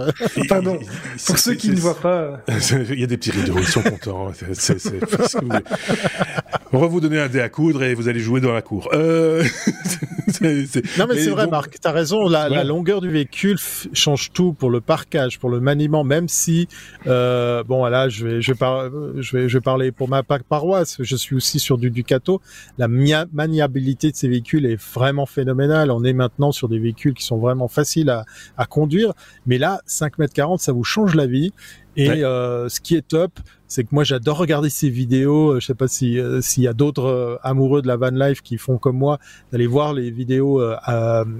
Pardon. Pour ceux qui ne voient pas. Il y a des petits rideaux. Ils sont contents. On va vous donner un dé à coudre et vous allez jouer dans la cour. Euh... non mais, c'est vrai, Marc, t'as raison. La, la, longueur du véhicule change tout pour le parquage, pour le maniement, même si euh, bon là, je vais, je vais, par... je vais, je vais parler pour ma paroisse. Je suis aussi sur du Ducato. La maniabilité de ces véhicules est vraiment phénoménale. On est maintenant sur des véhicules qui sont vraiment faciles à, à conduire. Mais là, 5 mètres 40, ça vous change la vie. Et euh, ce qui est top, c'est que moi j'adore regarder ces vidéos. Euh, je sais pas si euh, s'il y a d'autres euh, amoureux de la van life qui font comme moi, d'aller voir les vidéos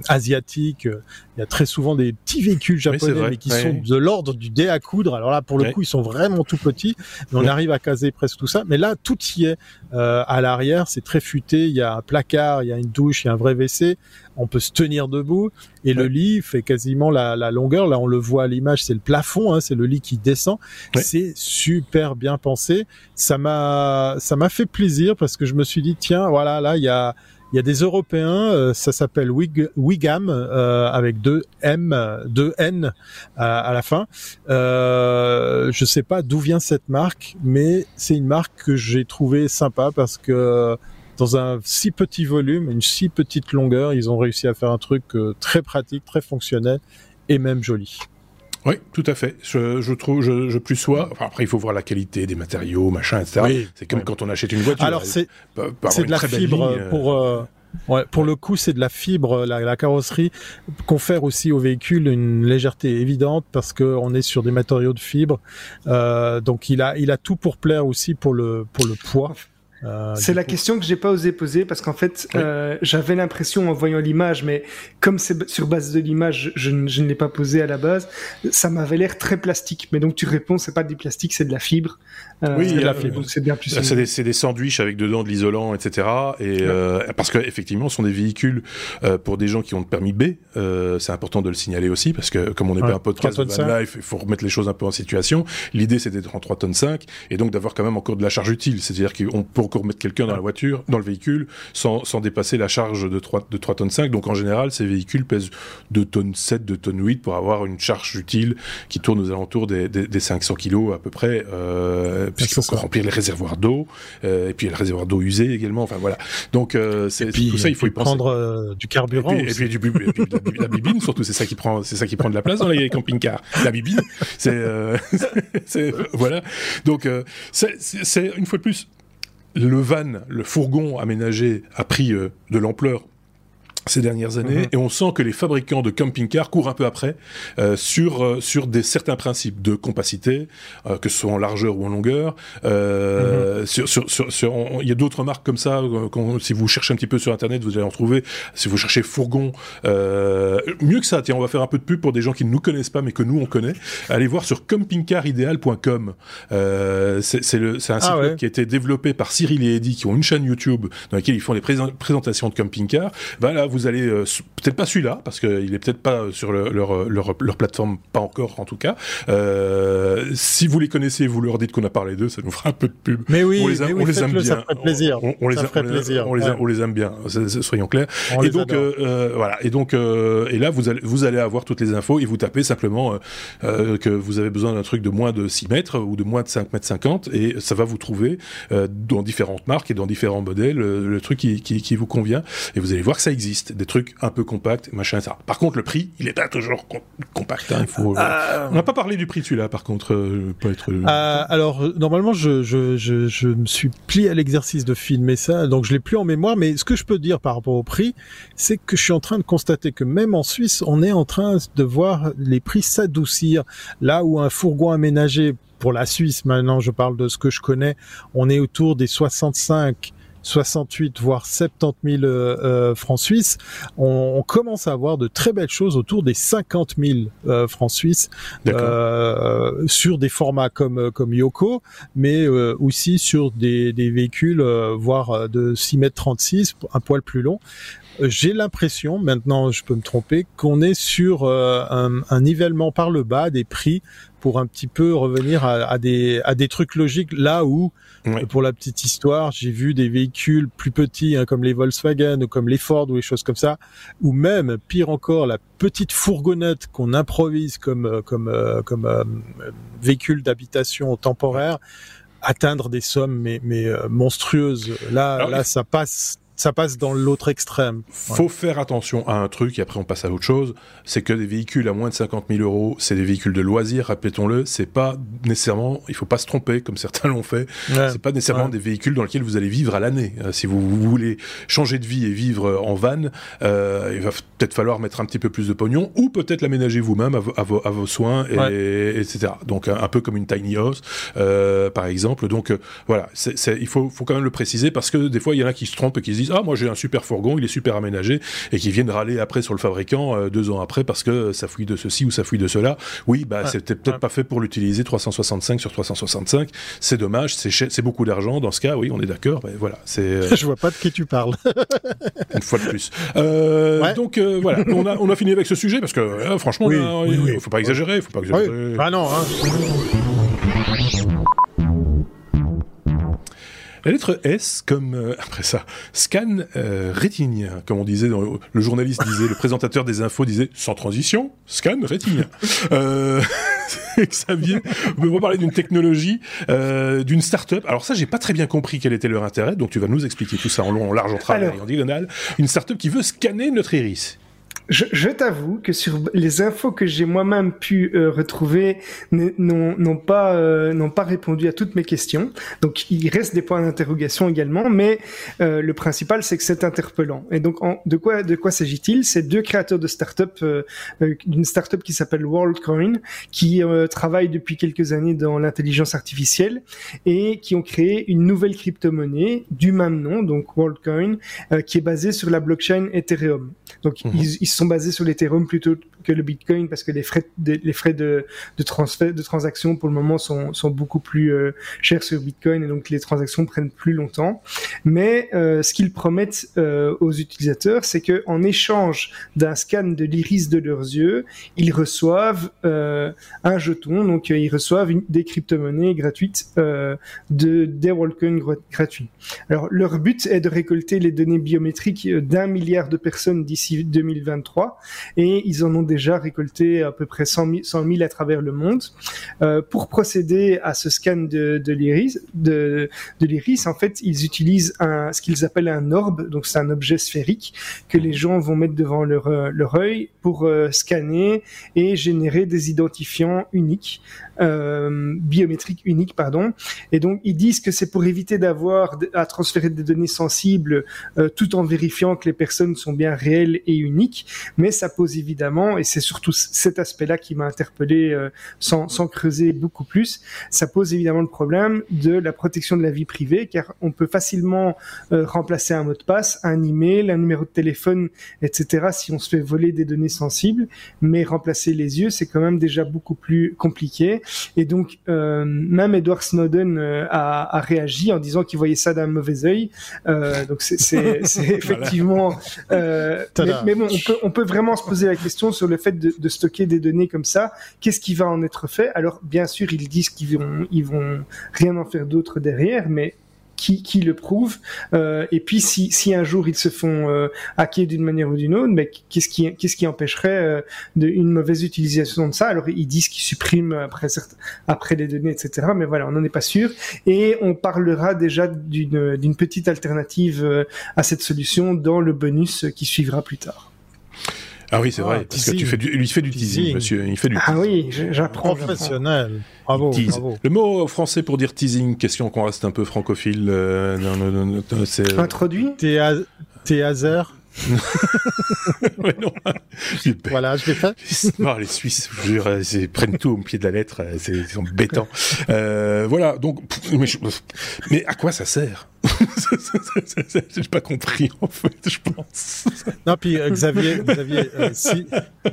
asiatiques. Il y a très souvent des petits véhicules japonais mais qui sont de l'ordre du dé à coudre. Alors là, pour le coup, ils sont vraiment tout petits. Mais on arrive à caser presque tout ça. Mais là, tout y est à l'arrière. C'est très futé. Il y a un placard, il y a une douche, il y a un vrai WC. On peut se tenir debout. Et le lit fait quasiment la, la, longueur. Là, on le voit à l'image, c'est le plafond. Hein, c'est le lit qui descend. C'est super bien pensé. Ça m'a ça m'a fait plaisir parce que je me suis dit tiens voilà là il y a il y a des Européens, euh, ça s'appelle Wig, Wigam euh, avec deux M, deux N à, la fin. Euh, je sais pas d'où vient cette marque, mais c'est une marque que j'ai trouvé sympa parce que dans un si petit volume, une si petite longueur, ils ont réussi à faire un truc euh, très pratique, très fonctionnel et même joli. Oui, tout à fait. Je, je trouve, je, je plus sois. Enfin, après, il faut voir la qualité des matériaux, machin, etc. c'est comme quand on achète une voiture. Alors c'est c'est de la fibre euh, pour. Euh, ouais, pour le coup, c'est de la fibre. La, la carrosserie confère aussi au véhicule une légèreté évidente parce que on est sur des matériaux de fibre. Euh, donc, il a, il a tout pour plaire aussi pour le pour le poids. Euh, c'est la question que j'ai pas osé poser parce qu'en fait, euh, j'avais l'impression en voyant l'image, mais comme c'est sur base de l'image, je, je, ne l'ai pas posé à la base, ça m'avait l'air très plastique. Mais donc tu réponds, c'est pas du plastique, c'est de la fibre. Euh, oui. Donc c'est bien plus. C'est des, des sandwichs avec dedans de l'isolant, etc. Et euh, parce que effectivement, ce sont des véhicules euh, pour des gens qui ont le permis B. c'est important de le signaler aussi parce que comme on n'est pas un podcast de van life, il faut remettre les choses un peu en situation. L'idée c'était d'être en 3 tonnes 5 et donc d'avoir quand même encore de la charge utile, c'est-à-dire qu'on peut encore mettre quelqu'un dans la voiture, dans le véhicule, sans, sans dépasser la charge de 3, de 3 tonnes 5. Donc en général, ces véhicules pèsent 2 tonnes 7, 2 tonnes 8 pour avoir une charge utile qui tourne aux alentours des, des, des 500 kilos à peu près, euh, puisqu'il faut remplir les réservoirs d'eau, euh, et puis le réservoir d'eau usée également. Enfin voilà. Donc euh, c'est tout ça, il faut y penser. prendre euh, du carburant. Et puis, et puis, et puis, la, bibine surtout, c'est ça qui prend, c'est ça qui prend de la place dans les camping-cars. La bibine, c'est, euh, voilà. Donc euh, c'est une fois de plus le van, le fourgon aménagé a pris euh, de l'ampleur ces dernières années, mhm. et on sent que les fabricants de camping-cars courent un peu après euh, sur euh, sur des certains principes de compacité, euh, que ce soit en largeur ou en longueur. Euh, sur, sur, sur, il y a d'autres marques comme ça. Quand, si vous cherchez un petit peu sur internet, vous allez en trouver. Si vous cherchez fourgon, mieux que ça. Tiens, on va faire un peu de pub pour des gens qui ne nous connaissent pas, mais que nous on connaît. Allez voir sur campingcarideal.com. c'est le c'est un ah site qui a été développé par Cyril et Eddie, qui ont une chaîne YouTube dans laquelle ils font des présentations de camping-cars. Voilà vous allez euh, peut-être pas celui-là parce qu'il est peut-être pas sur leur, leur, leur, plateforme, pas encore en tout cas. Euh, si vous les connaissez, vous leur dites qu'on a parlé d'eux, ça nous fera un peu de pub. Mais oui, on les, on les aime bien. Ça ferait plaisir. On, les, plaisir. On, les, aime bien. Soyons clairs. et donc euh, euh, voilà. Et donc et là vous allez vous allez avoir toutes les infos et vous tapez simplement que vous avez besoin d'un truc de moins de 6 mètres ou de moins de 5 mètres 50 et ça va vous trouver dans différentes marques et dans différents modèles le, truc qui, qui, qui vous convient et vous allez voir que ça existe des trucs un peu compacts, machin, ça. Par contre, le prix, il est pas toujours compact. Hein, il faut, euh, On n'a pas parlé du prix celui-là, par contre, euh, peut être. Euh, alors, normalement, je, je, je, je, me suis plié à l'exercice de filmer ça, donc je l'ai plus en mémoire. Mais ce que je peux dire par rapport au prix, c'est que je suis en train de constater que même en Suisse, on est en train de voir les prix s'adoucir. Là où un fourgon aménagé pour la Suisse, maintenant, je parle de ce que je connais, on est autour des 65 68 voire 70 000 euh, francs suisses, on, on, commence à avoir de très belles choses autour des 50 000 francs suisses sur des formats comme comme Yoko, mais aussi sur des, des véhicules voire de 6 mètres 36, un poil plus long. J'ai l'impression, maintenant je peux me tromper, qu'on est sur euh, un, nivellement par le bas des prix pour un petit peu revenir à, des, à des trucs logiques là où, pour la petite histoire, j'ai vu des véhicules plus petits hein, comme les Volkswagen ou comme les Ford ou les choses comme ça, ou même, pire encore, la petite fourgonnette qu'on improvise comme, euh, comme, euh, comme véhicule d'habitation temporaire atteindre des sommes mais, mais monstrueuses. Là, là, ça passe ça passe dans l'autre extrême. Faut faire attention à un truc, et après on passe à autre chose, c'est que des véhicules à moins de 50 000 euros, c'est des véhicules de loisirs, répétons-le, c'est pas nécessairement, il faut pas se tromper, comme certains l'ont fait, c'est pas nécessairement des véhicules dans lesquels vous allez vivre à l'année. Euh, si vous, voulez changer de vie et vivre en van, euh, il va peut-être falloir mettre un petit peu plus de pognon, ou peut-être l'aménager vous-même à, vos, soins, et, etc. Donc un, peu comme une tiny house, euh, par exemple. Donc euh, voilà, il faut, faut quand même le préciser, parce que des fois il y en a qui se trompent et qui se disent ah moi j'ai un super fourgon, il est super aménagé et qui viennent râler après sur le fabricant euh, deux ans après parce que ça fouille de ceci ou ça fouille de cela. Oui, bah c'était peut-être pas fait pour l'utiliser 365 sur 365. C'est dommage, c'est beaucoup d'argent dans ce cas. Oui, on est d'accord. Mais voilà, c'est. Euh, Je vois pas de qui tu parles. une fois de plus. Euh, donc voilà, on a, on a fini avec ce sujet parce que franchement, il faut pas exagérer, faut pas exagérer. Ah non. Hein. La lettre S, comme euh, après ça, scan euh, rétinien, comme on disait, dans, le journaliste disait, le présentateur des infos disait, sans transition, scan rétinien. euh, Xavier, on va parler d'une technologie, euh, d'une start-up. Alors ça, j'ai pas très bien compris quel était leur intérêt, donc tu vas nous expliquer tout ça en long, en large, en travers et en diagonale. Une start-up qui veut scanner notre iris je, je t'avoue que sur les infos que j'ai moi-même pu euh, retrouver n'ont pas euh, n'ont pas répondu à toutes mes questions. Donc il reste des points d'interrogation également, mais euh, le principal c'est que c'est interpellant. Et donc en, de quoi de quoi s'agit-il? C'est deux créateurs de start-up d'une start-up qui s'appelle WorldCoin qui travaillent depuis quelques années dans l'intelligence artificielle et qui ont créé une nouvelle crypto-monnaie du même nom, donc WorldCoin, qui est basée sur la blockchain Ethereum. Donc mhm. ils, ils sont basés sur l'Ethereum plutôt que le Bitcoin parce que les frais de, les frais de, de transfert de transaction pour le moment sont, sont beaucoup plus euh, chers sur Bitcoin et donc les transactions prennent plus longtemps. Mais euh, ce qu'ils promettent euh, aux utilisateurs, c'est que en échange d'un scan de l'iris de leurs yeux, ils reçoivent un jeton, donc ils reçoivent des crypto-monnaies gratuites de des Walken gratuits. Alors leur but est de récolter les données biométriques d'un milliard de personnes d'ici 2023 et ils en ont déjà récolté à peu près 100 000, à travers le monde. Euh, pour procéder à ce scan de, l'iris, de, en fait, ils utilisent ce qu'ils appellent un orbe, donc c'est un objet sphérique que les gens vont mettre devant leur, euh, œil pour euh, scanner et générer des identifiants uniques, biométriques uniques, pardon. Et donc ils disent que c'est pour éviter d'avoir à transférer des données sensibles tout en vérifiant que les personnes sont bien réelles et uniques, mais ça pose évidemment et c'est surtout cet aspect-là qui m'a interpellé euh, sans, sans, creuser beaucoup plus. Ça pose évidemment le problème de la protection de la vie privée, car on peut facilement euh, remplacer un mot de passe, un email, un numéro de téléphone, etc. si on se fait voler des données sensibles, mais remplacer les yeux, c'est quand même déjà beaucoup plus compliqué. Et donc, euh, même Edward Snowden a, a, réagi en disant qu'il voyait ça d'un mauvais œil. donc, c'est effectivement. mais, mais, bon, on peut, on peut vraiment se poser la question sur le fait de, stocker des données comme ça. Qu'est-ce qui va en être fait? Alors, bien sûr, ils disent qu'ils vont, ils vont rien en faire d'autre derrière, mais qui, le prouve? Euh, et puis si, un jour ils se font euh, hacker d'une manière ou d'une autre, mais qu'est-ce qui, qu'est-ce qui empêcherait euh, une mauvaise utilisation de ça? Alors ils disent qu'ils suppriment après, après les données, etc. Mais voilà, on n'en est pas sûr. Et on parlera déjà d'une, petite alternative à cette solution dans le bonus qui suivra plus tard. Ah oui, c'est vrai, ah, parce que tu fais du, lui fait du teasing, monsieur. Il fait du ah oui, j'apprends. Professionnel. Bravo, bravo, Le mot français pour dire teasing, question qu'on reste un peu francophile. Euh, non, non, non, c'est... Introduit Théâtre ouais, non. Voilà, je l'ai fait. Non, les Suisses, je jure, ils prennent tout au pied de la lettre, c'est embêtant. Euh, voilà, donc, mais, mais, à quoi ça sert? J'ai pas compris en fait, je pense. Non, puis euh, Xavier, Xavier euh, si,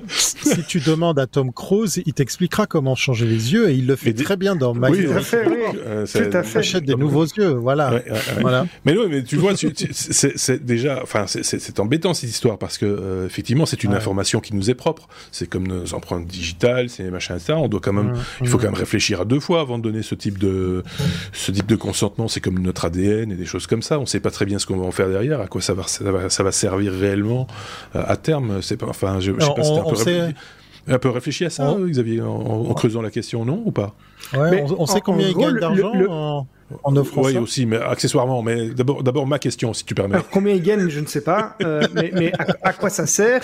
si tu demandes à Tom Cruise, il t'expliquera comment changer les yeux et il le fait très bien dans My Oui, tout à fait, oui. Euh, tout à fait. achète des nouveaux yeux, voilà. voilà. Mais non, mais tu vois, c'est déjà, enfin, c'est embêtant cette histoire parce que effectivement, c'est une information qui nous est propre. C'est comme nos empreintes digitales, c'est machin ça. On doit quand même, il faut quand même réfléchir à deux fois avant de donner ce type de, ce type de consentement. C'est comme notre ADN et des choses comme ça. On sait pas très bien ce qu'on va en faire derrière, à quoi ça va, ça va, servir réellement euh, à terme. C'est pas, enfin, je, je sais pas si un peu, un peu réfléchi à ça, Xavier, en, creusant la question, non ou pas? Ouais, on, sait combien il gagne d'argent en offrant oui, aussi, mais accessoirement. Mais d'abord, d'abord ma question, si tu permets. Alors, combien ils gagnent, je ne sais pas. Euh, mais, mais à, quoi ça sert?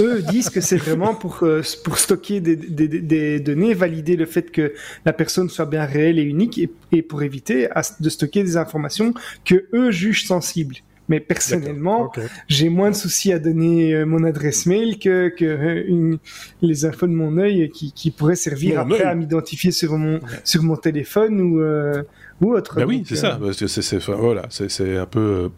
Eux disent que c'est vraiment pour euh, pour stocker des, des, des, données, valider le fait que la personne soit bien réelle et unique, et, et pour éviter de stocker des informations que eux jugent sensibles. Mais personnellement, j'ai moins de soucis à donner euh, mon adresse mail que, que une, les infos de mon œil qui, qui pourraient servir après à m'identifier sur mon sur mon téléphone ou euh, ou autre. Bah oui, c'est ça. Parce que c'est voilà, c'est un peu euh,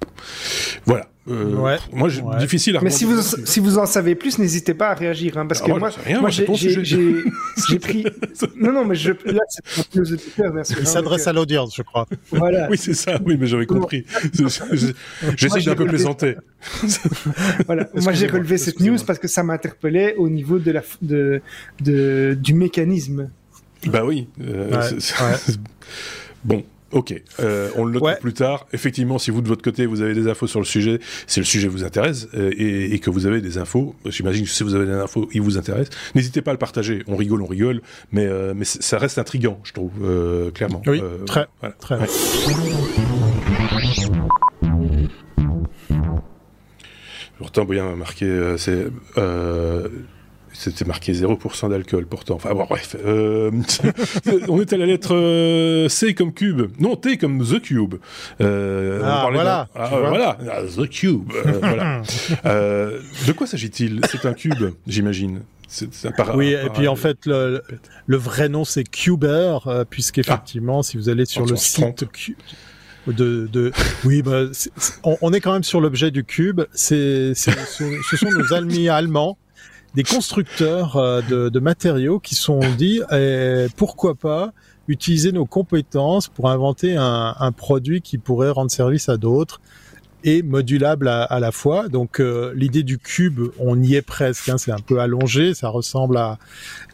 voilà. Euh, ouais. Moi, j'ai difficile à. Mais si vous si vous en savez plus, n'hésitez pas à réagir, hein, parce ah, que moi, moi, j'ai pris. non, non, mais je là, c'est pour les auditeurs, bien sûr. Il s'adresse à l'audience, je crois. Voilà. oui, c'est ça. Oui, mais j'avais compris. J'essaie d'un peu plaisanter. voilà. Moi, j'ai relevé cette news parce que ça m'interpellait au niveau de la de, de du mécanisme. Bah oui. Euh, bon, Ok, euh, on le note plus tard. Effectivement, si vous de votre côté vous avez des infos sur le sujet, si le sujet vous intéresse euh, et, que vous avez des infos, j'imagine que si vous avez des infos, il vous intéresse, n'hésitez pas à le partager. On rigole, on rigole, mais euh, mais ça reste intrigant, je trouve, clairement. Oui, très, très. Pourtant, Boyan a marqué, c'est c'était marqué 0% d'alcool pourtant. Enfin bon, bref. Euh, on est à la lettre euh, C comme cube. Non, T comme The Cube. Euh, ah, voilà. Ah, voilà. Ah, the Cube. voilà. de quoi s'agit-il? C'est un cube, j'imagine. oui, et puis en fait, le, le vrai nom c'est Cuber, puisqu'effectivement, ah. si vous allez sur le site de, de, oui, bah, on, est quand même sur l'objet du cube. C'est, ce, ce sont nos amis allemands des constructeurs euh, de, de, matériaux qui sont dit eh, pourquoi pas utiliser nos compétences pour inventer un, un, produit qui pourrait rendre service à d'autres et modulable à, à, la fois? Donc euh, l'idée du cube, on y est presque. Hein, c'est un peu allongé, ça ressemble à.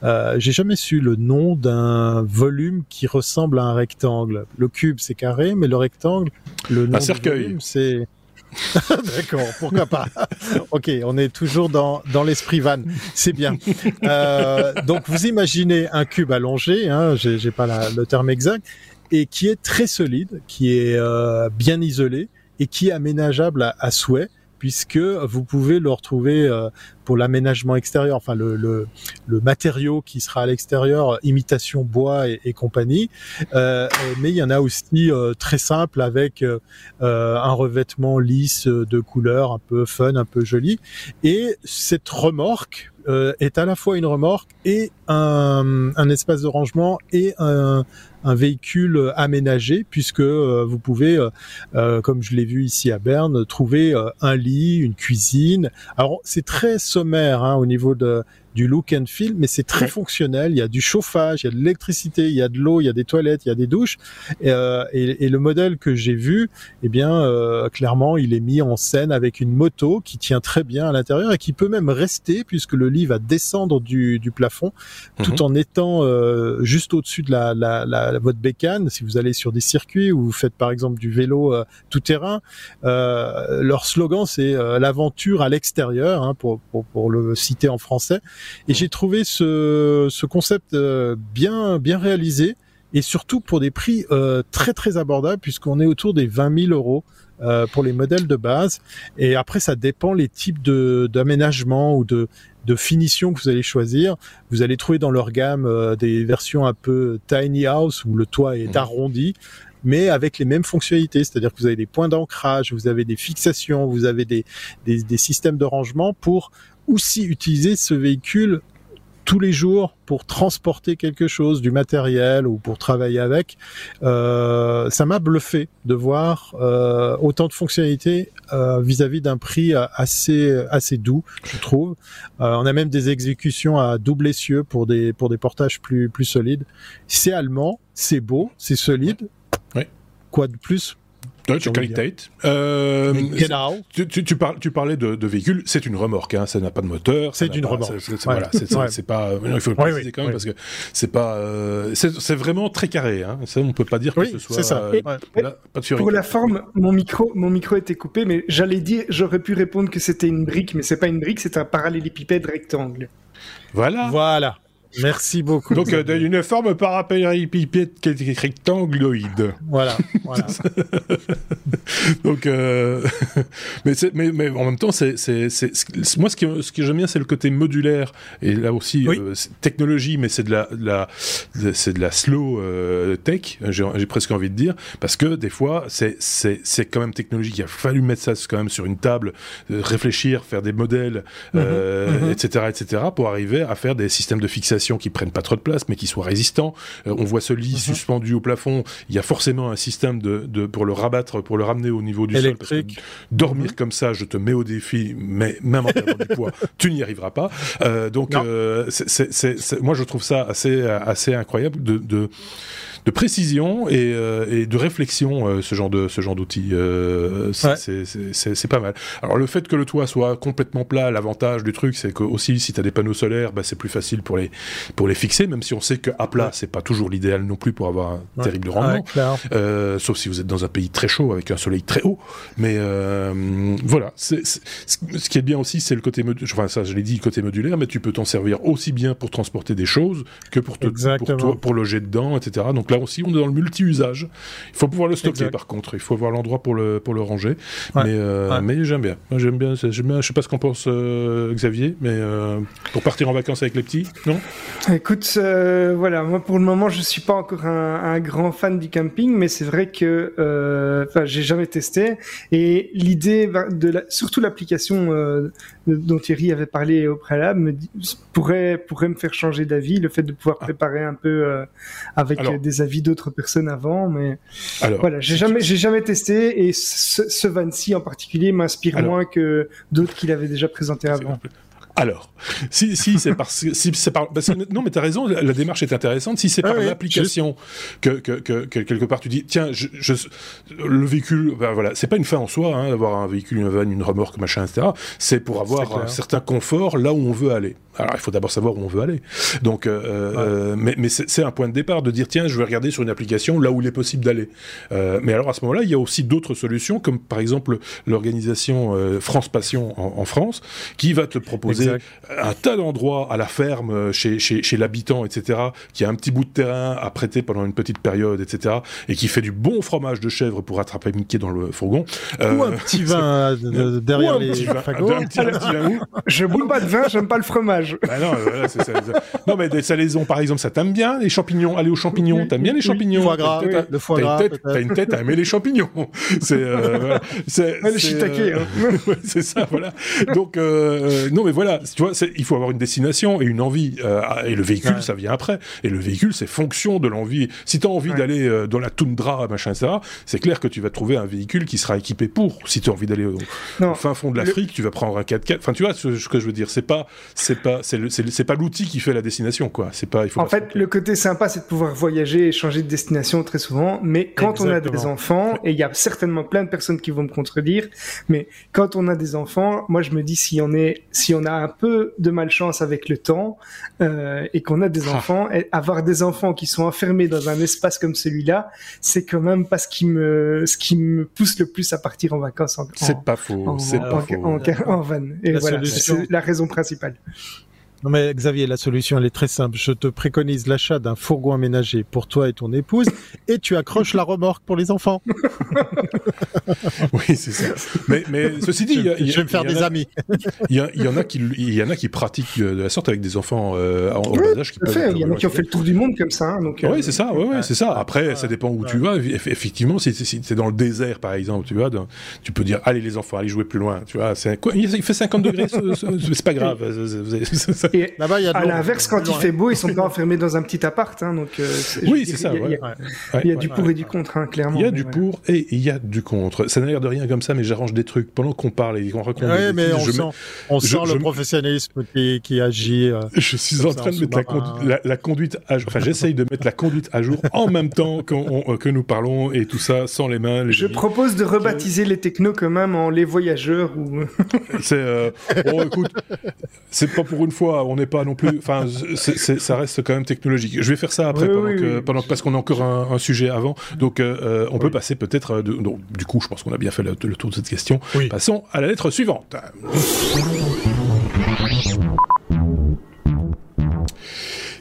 Euh, J'ai jamais su le nom d'un volume qui ressemble à un rectangle. Le cube c'est carré, mais le rectangle, le nom un cercueil, c'est D'accord, pourquoi pas. ok, on est toujours dans, dans l'esprit van, c'est bien. Euh, donc vous imaginez un cube allongé, hein, j'ai pas le terme exact, et qui est très solide, qui est euh, bien isolé et qui est aménageable à souhait puisque vous pouvez le retrouver euh, pour l'aménagement extérieur, enfin le, le, le, matériau qui sera à l'extérieur, imitation bois et, compagnie. Euh, mais il y en a aussi euh, très simple avec euh, un revêtement lisse de couleur un peu fun, un peu joli. Et cette remorque est à la fois une remorque et un, espace de rangement et un, véhicule aménagé puisque euh, vous pouvez, euh, euh, comme je l'ai vu ici à Berne, trouver un lit, une cuisine. Alors c'est très sommaire hein, au niveau de, du look and feel, mais c'est très fonctionnel. Il y a du chauffage, il y a de l'électricité, il y a de l'eau, il y a des toilettes, il y a des douches. Et, euh, et, le modèle que j'ai vu, eh bien, euh, clairement, il est mis en scène avec une moto qui tient très bien à l'intérieur et qui peut même rester puisque le lit va descendre du, du plafond, tout mhm. en étant euh, juste au-dessus de la, la, la, votre bécane. Si vous allez sur des circuits ou vous faites par exemple du vélo tout terrain, leur slogan c'est l'aventure à l'extérieur, hein, pour, pour, pour le citer en français. Et j'ai trouvé ce, ce concept euh, bien bien réalisé et surtout pour des prix euh, très très abordables puisqu'on est autour des 20 000 euros euh, pour les modèles de base. Et après, ça dépend les types de d'aménagement ou de de finition que vous allez choisir. Vous allez trouver dans leur gamme des versions un peu tiny house où le toit est mmh. arrondi, mais avec les mêmes fonctionnalités, c'est-à-dire que vous avez des points d'ancrage, vous avez des fixations, vous avez des, des, des systèmes de rangement pour aussi utiliser ce véhicule tous les jours pour transporter quelque chose, du matériel ou pour travailler avec. Euh, ça m'a bluffé de voir euh, autant de fonctionnalités euh, vis-à-vis d'un prix assez assez doux, je trouve. on a même des exécutions à double essieu pour des pour des portages plus plus solides. C'est allemand, c'est beau, c'est solide. Oui. Quoi de plus Deutsche Qualität. Euh, tu, tu, tu, tu, parlais de, de véhicule, c'est une remorque, hein, ça n'a pas de moteur. C'est une remorque. Voilà, c'est pas. il faut le préciser quand même parce que c'est pas. Euh, c'est vraiment très carré. Hein, ça, on peut pas dire que ce soit. c'est ça. Euh, voilà, pas de pour la forme, mon micro, mon micro était coupé, mais j'allais dire, j'aurais pu répondre que c'était une brique, mais c'est pas une brique, c'est un parallélépipède rectangle. Voilà. Voilà. Merci beaucoup. Donc, euh, une forme parapléipipède rectangloïde. Voilà. voilà. Donc, euh... mais, mais, mais, en même temps, c'est, moi, ce que, ce que j'aime bien, c'est le côté modulaire. Et là aussi, euh, technologie, mais c'est de la, la c'est de la slow euh, tech, j'ai, presque envie de dire. Parce que des fois, c'est, quand même technologique. Il a fallu mettre ça quand même sur une table, euh, réfléchir, faire des modèles, etc., mhm. etc., pour arriver à faire des systèmes de fixation qui prennent pas trop de place, mais qui soient résistants. Euh, on voit ce lit mhm. suspendu au plafond. Il y a forcément un système de, de, pour le rabattre, pour le ramener au niveau du sol. Parce que dormir mhm. comme ça, je te mets au défi, mais même en perdant du poids, tu n'y arriveras pas. Euh, donc, euh, moi, je trouve ça assez, assez incroyable de, de de précision et, euh, et de réflexion euh, ce genre de ce genre d'outil euh, c'est pas mal. Alors le fait que le toit soit complètement plat l'avantage du truc c'est que aussi si tu as des panneaux solaires bah, c'est plus facile pour les pour les fixer même si on sait que à plat c'est pas toujours l'idéal non plus pour avoir un terrible rendement. Sauf si vous êtes dans un pays très chaud avec un soleil très haut. Mais voilà. Ce qui est bien aussi c'est le côté enfin ça je l'ai dit côté modulaire mais tu peux t'en servir aussi bien pour transporter des choses que pour te, pour, pour, loger dedans etc donc là aussi, on est dans le multi-usage. Il faut pouvoir le stocker, par contre. Il faut avoir l'endroit pour le, pour le ranger. Mais, euh, mais j'aime bien. J'aime bien, bien. Je sais pas ce qu'en pense euh, Xavier, mais euh, pour partir en vacances avec les petits, non? Écoute, voilà, moi pour le moment, je suis pas encore un, grand fan du camping, mais c'est vrai que, j'ai jamais testé. Et l'idée de surtout l'application dont Thierry avait parlé au préalable me pourrait pourrait me faire changer d'avis. Le fait de pouvoir ah. préparer un peu avec des avis d'autres personnes avant, mais voilà, j'ai jamais, j'ai jamais testé et ce, ce Vancy en particulier m'inspire moins que d'autres qu'il avait déjà présenté avant. Alors, si, si c'est parce que si c'est par, parce que non mais t'as raison, la, démarche est intéressante. Si c'est par l'application que, que, que, quelque part tu dis tiens, je, je le véhicule, ben voilà, c'est pas une fin en soi hein, d'avoir un véhicule, une vanne, une remorque, machin, etc. C'est pour avoir un certain confort là où on veut aller. Alors il faut d'abord savoir où on veut aller. Donc, euh, euh mais, mais c'est un point de départ de dire tiens, je vais regarder sur une application là où il est possible d'aller. Euh, mais alors à ce moment-là, il y a aussi d'autres solutions, comme par exemple l'organisation euh, France Passion en, en, France, qui va te proposer un tas d'endroits à la ferme, euh, chez, chez, chez l'habitant, etc., qui a un petit bout de terrain à prêter pendant une petite période, etc., et qui fait du bon fromage de chèvre pour attraper Mickey dans le fourgon. Ou un petit vin derrière les fagots. Je boule pas de vin, j'aime pas le fromage. Bah non, voilà, ça, non, mais des salaisons, par exemple, ça t'aime bien les champignons. Aller aux champignons, t'aimes bien les champignons. Foie gras, le foie gras. T'as une tête à aimer les champignons. C'est, euh, c'est, shiitake. Euh, hein. c'est ça, voilà. Donc, euh, non, mais voilà, tu vois, il faut avoir une destination et une envie. Euh, et le véhicule, ça vient après. Et le véhicule, c'est fonction de l'envie. Si t'as envie d'aller euh, dans la toundra, machin, etc., c'est clair que tu vas trouver un véhicule qui sera équipé pour. Si t'as envie d'aller au, fin fond de l'Afrique, tu vas prendre un 4x4. Enfin, tu vois ce, ce que je veux dire. C'est pas, c'est pas c'est pas l'outil qui fait la destination, quoi. C'est pas. Il faut en fait, le côté sympa, c'est de pouvoir voyager et changer de destination très souvent. Mais quand on a des enfants, et il y a certainement plein de personnes qui vont me contredire, mais quand on a des enfants, moi je me dis si on est, si on a un peu de malchance avec le temps euh, et qu'on a des ah. enfants, avoir des enfants qui sont enfermés dans un espace comme celui-là, c'est quand même pas ce qui me, ce qui me pousse le plus à partir en vacances. C'est pas faux. C'est pas faux. En, en, van. Et voilà, c'est la raison principale. Non mais Xavier, la solution elle est très simple. Je te préconise l'achat d'un fourgon aménagé pour toi et ton épouse et tu accroches la remorque pour les enfants. oui, c'est ça. Mais, mais ceci dit, je, je vais me faire des amis. Il y, en a qui, il y en a qui pratiquent de la sorte avec des enfants euh, en, oui, âge qui peuvent. Il y en a qui ont fait le tour du monde comme ça. Hein, donc, oui, euh, c'est ça. Oui, c'est ça. Après, ça dépend où tu vas. Effectivement, si, si tu es dans le désert, par exemple, tu vois, tu peux dire allez les enfants, allez jouer plus loin. Tu vois, Il fait 50 degrés, c'est pas grave. Et Là-bas, il y a à l'inverse, quand il fait beau, ils sont pas enfermés dans un petit appart. Hein, donc, oui, c'est ça. Il y a, du pour et du contre, hein, clairement. Il y a du pour et il y a du contre. Ça n'a l'air de rien comme ça, mais j'arrange des trucs pendant qu'on parle et qu'on raconte. Oui, mais on, sent, on sent le professionnalisme qui, qui agit. je suis en train de mettre la, la, conduite à jour. Enfin, j'essaye de mettre la conduite à jour en même temps que nous parlons et tout ça sans les mains. je propose de rebaptiser les technos quand même en les voyageurs ou. c'est. Euh, oh, écoute, c'est pas pour une fois. On n'est pas non plus. Enfin, ça reste quand même technologique. Je vais faire ça après pendant, que, parce qu'on a encore un, sujet avant. Donc, euh, euh, on peut passer peut-être. du coup, je pense qu'on a bien fait le, le tour de cette question. Passons à la lettre suivante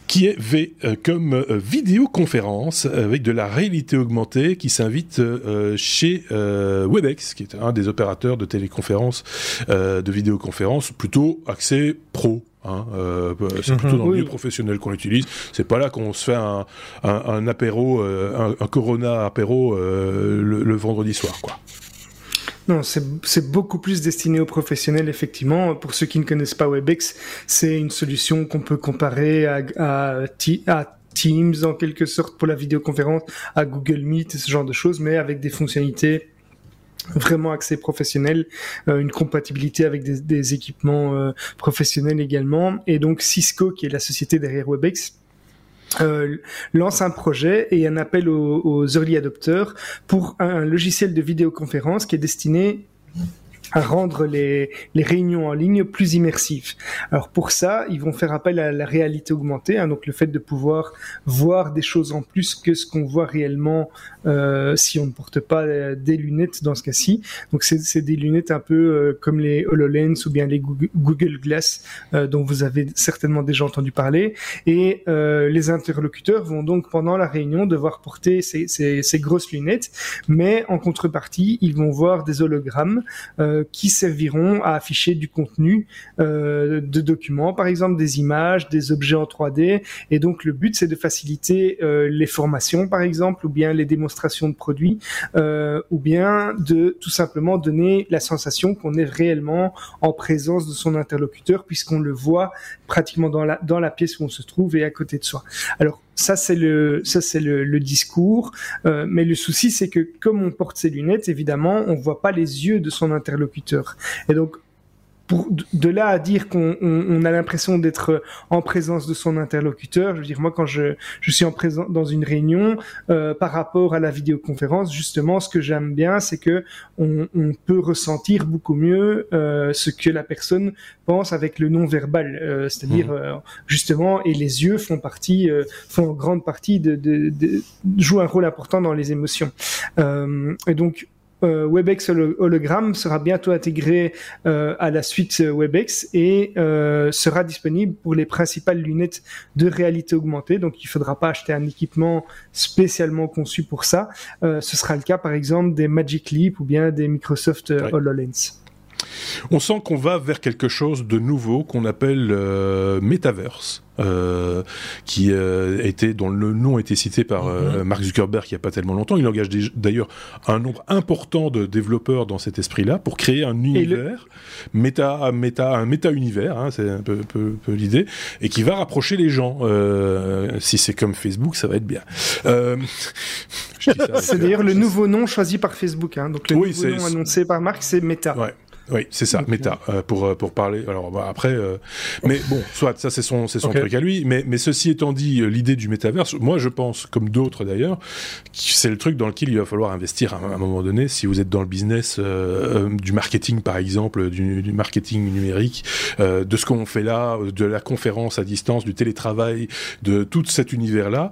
qui est V euh, comme euh, vidéoconférence avec de la réalité augmentée qui s'invite euh, chez Webex, qui est un des opérateurs de téléconférence, de vidéoconférence, plutôt axé pro. Hein, c'est mhm. plutôt dans le milieu professionnel qu'on l'utilise. C'est pas là qu'on se fait un, un, apéro, un, Corona apéro le, le, vendredi soir, quoi. Non, c'est beaucoup plus destiné aux professionnels, effectivement. Pour ceux qui ne connaissent pas Webex, c'est une solution qu'on peut comparer à, à, à Teams en quelque sorte pour la vidéoconférence, à Google Meet et ce genre de choses, mais avec des fonctionnalités vraiment axées professionnelles, euh, une compatibilité avec des, des équipements euh, professionnels également. Et donc Cisco, qui est la société derrière Webex, euh, lance un projet et un appel aux, aux early adopters pour un logiciel de vidéoconférence qui est destiné à rendre les, les, réunions en ligne plus immersives. Alors pour ça, ils vont faire appel à la réalité augmentée, hein, donc le fait de pouvoir voir des choses en plus que ce qu'on voit réellement euh, si on ne porte pas euh, des lunettes dans ce cas-ci. Donc c'est des lunettes un peu euh, comme les HoloLens ou bien les Google Glass euh, dont vous avez certainement déjà entendu parler. Et euh, les interlocuteurs vont donc pendant la réunion devoir porter ces, ces, ces grosses lunettes, mais en contrepartie, ils vont voir des hologrammes. Euh, qui serviront à afficher du contenu euh, de documents, par exemple des images, des objets en 3D. Et donc le but c'est de faciliter euh, les formations, par exemple, ou bien les démonstrations de produits, ou bien de tout simplement donner la sensation qu'on est réellement en présence de son interlocuteur, puisqu'on le voit pratiquement dans la dans la pièce où on se trouve et à côté de soi. Alors ça, c'est le, ça, c'est le, le, discours. Euh, mais le souci, c'est que comme on porte ses lunettes, évidemment, on voit pas les yeux de son interlocuteur. Et donc, pour, de là à dire qu'on on, a l'impression d'être en présence de son interlocuteur, je veux dire moi quand je, je suis en présence dans une réunion euh, par rapport à la vidéoconférence, justement ce que j'aime bien c'est que on, on, peut ressentir beaucoup mieux euh, ce que la personne pense avec le non verbal, euh, c'est-à-dire mmh. euh, justement et les yeux font partie euh, font en grande partie de, de, de, jouent un rôle important dans les émotions et donc euh, Webex Hologram sera bientôt intégré euh, à la suite Webex et euh, sera disponible pour les principales lunettes de réalité augmentée. Donc il ne faudra pas acheter un équipement spécialement conçu pour ça. ce sera le cas par exemple des Magic Leap ou bien des Microsoft HoloLens. On sent qu'on va vers quelque chose de nouveau qu'on appelle Metaverse. Euh, qui euh, était dont le nom a été cité par euh, mhm. Mark Zuckerberg il n'y a pas tellement longtemps. Il engage d'ailleurs un nombre important de développeurs dans cet esprit-là pour créer un univers méta, méta, un méta-univers, hein, c'est un peu, peu, peu l'idée, et qui va rapprocher les gens. si c'est comme Facebook, ça va être bien. c'est d'ailleurs le nouveau nom choisi par Facebook. Hein. Donc le nouveau nom annoncé par Mark, c'est Meta. Ouais. Oui, c'est ça, méta, euh, pour euh, pour parler. Alors bah, après, euh, mais bon, soit ça c'est son c'est son truc à lui. Mais mais ceci étant dit, l'idée du métaverse, moi je pense, comme d'autres d'ailleurs, c'est le truc dans lequel il va falloir investir à, un moment donné. Si vous êtes dans le business du marketing par exemple, du, du marketing numérique, de ce qu'on fait là, de la conférence à distance, du télétravail, de tout cet univers là,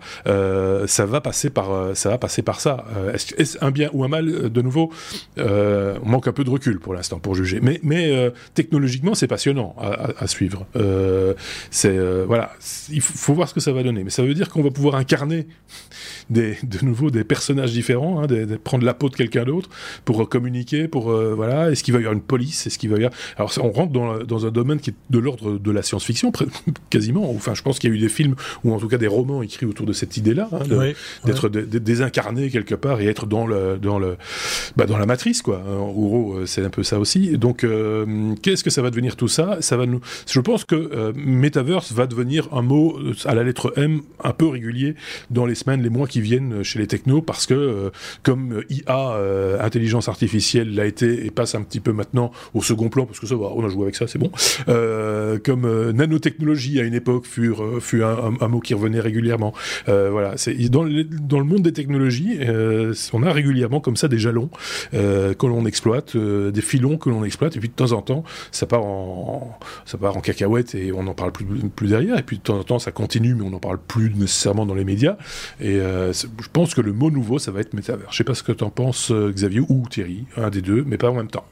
ça va passer par ça va passer par ça. Est-ce un bien ou un mal de nouveau On manque un peu de recul pour l'instant pour juger mais, mais euh, technologiquement, c'est passionnant à, suivre. Euh, c'est euh, voilà, il faut, voir ce que ça va donner. Mais ça veut dire qu'on va pouvoir incarner des, de nouveau des personnages différents, hein, prendre la peau de quelqu'un d'autre pour communiquer, pour voilà. Est-ce qu'il va y avoir une police? Est-ce qu'il va y avoir Alors on rentre dans, dans un domaine qui est de l'ordre de la science-fiction quasiment. Enfin, je pense qu'il y a eu des films ou en tout cas des romans écrits autour de cette idée-là, hein, d'être désincarné quelque part et être dans le dans le bah, dans la matrice quoi. En gros, c'est un peu ça aussi. Donc, qu'est-ce que ça va devenir tout ça? Ça va nous. Je pense que Metaverse va devenir un mot à la lettre M un peu régulier dans les semaines, les mois qui viennent chez les technos, parce que comme IA, intelligence artificielle, l'a été et passe un petit peu maintenant au second plan, parce que ça va, on a joué avec ça, c'est bon. comme nanotechnologie à une époque fut, fut un, mot qui revenait régulièrement. voilà, c'est dans, dans, le monde des technologies, on a régulièrement comme ça des jalons que l'on exploite, des filons que l'on exploite, et puis de temps en temps, ça part en, ça part en cacahuète et on n'en parle plus, plus derrière. Et puis de temps en temps, ça continue, mais on n'en parle plus nécessairement dans les médias. Et euh, je pense que le mot nouveau, ça va être métavers. Je sais pas ce que tu en penses, euh, Xavier, ou Thierry, un des deux, mais pas en même temps.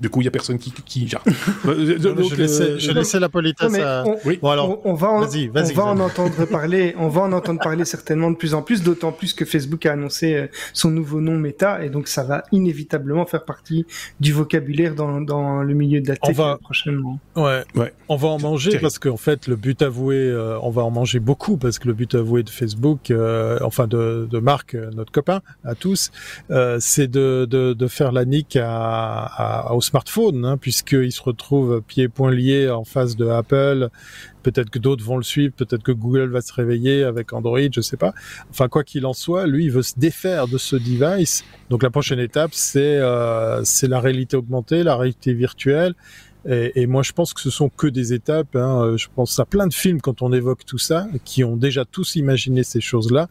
Du coup, il n'y a personne qui, qui gère. je, laissais, je, laissais, la politesse à... on, oui. bon, alors, on, va, en, vas -y, vas -y, on va en entendre parler. On va en entendre parler certainement de plus en plus, d'autant plus que Facebook a annoncé euh, son nouveau nom Meta, et donc ça va inévitablement faire partie du vocabulaire dans, dans le milieu de la tech va... prochainement. Ouais. ouais. On va en manger parce qu'en fait, le but avoué, euh, on va en manger beaucoup parce que le but avoué de Facebook, euh, enfin de, de Marc, euh, notre copain, à tous, euh, c'est de, de, de, faire la nique à, à, aux smartphone, hein, puisqu'il se retrouve pieds et poings liés en face de Apple. Peut-être que d'autres vont le suivre, peut-être que Google va se réveiller avec Android, je sais pas. Enfin, quoi qu'il en soit, lui, il veut se défaire de ce device. Donc la prochaine étape, c'est euh, c'est la réalité augmentée, la réalité virtuelle et, et, moi, je pense que ce sont que des étapes. Hein. Je pense à plein de films quand on évoque tout ça, qui ont déjà tous imaginé ces choses-là.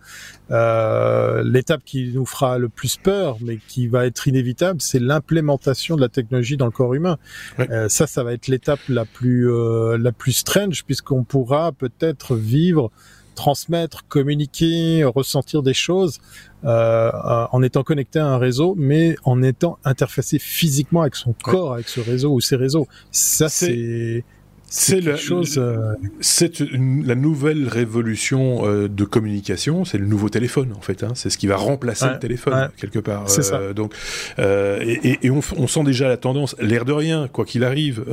Euh, L'étape qui nous fera le plus peur, mais qui va être inévitable, c'est l'implémentation de la technologie dans le corps humain. Euh, ça, ça va être l'étape la plus euh, la plus strange, puisqu'on pourra peut-être vivre transmettre, communiquer, ressentir des choses euh, en étant connecté à un réseau, mais en étant interfacé physiquement avec son corps, avec ce réseau ou ces réseaux. Ça, c'est c'est la, chose. Euh, c'est la nouvelle révolution euh, de communication. C'est le nouveau téléphone en fait. Hein. C'est ce qui va remplacer le téléphone quelque part. C'est ça. Euh, donc, et, et on, on, sent déjà la tendance. L'air de rien, quoi qu'il arrive,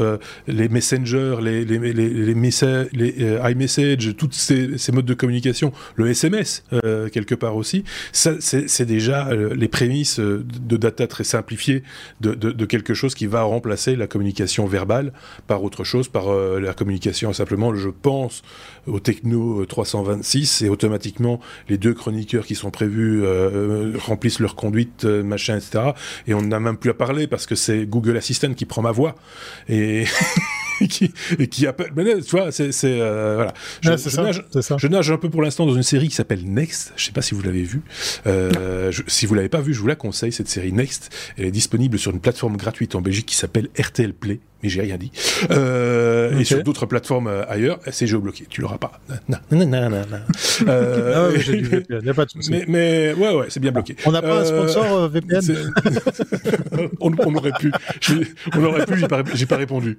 les messengers, les les les, les, les iMessage, toutes ces, ces, modes de communication, le SMS quelque part aussi. Ça, c'est déjà les prémices de data très simplifiées de, de, de, quelque chose qui va remplacer la communication verbale par autre chose, par euh, la communication simplement, je pense au Techno 326 et automatiquement les deux chroniqueurs qui sont prévus euh, remplissent leur conduite, euh, machin, etc. Et on n'a même plus à parler parce que c'est Google Assistant qui prend ma voix et qui, et qui appelle. Mais tu vois, c'est voilà. Je, nage, je, nage, un peu pour l'instant dans une série qui s'appelle Next. Je sais pas si vous l'avez vu. si vous l'avez pas vu, je vous la conseille cette série Next. Elle est disponible sur une plateforme gratuite en Belgique qui s'appelle RTL Play mais j'ai rien dit. Euh, Et sur d'autres plateformes euh, ailleurs, c'est géobloqué. Tu l'auras pas. Non, non, non, non, euh, ah j'ai du VPN, y a pas de souci. Mais, mais ouais, ouais, c'est bien bloqué. On n'a pas un euh, sponsor VPN on, on, aurait pu. On aurait pu, j'ai pas, pas répondu.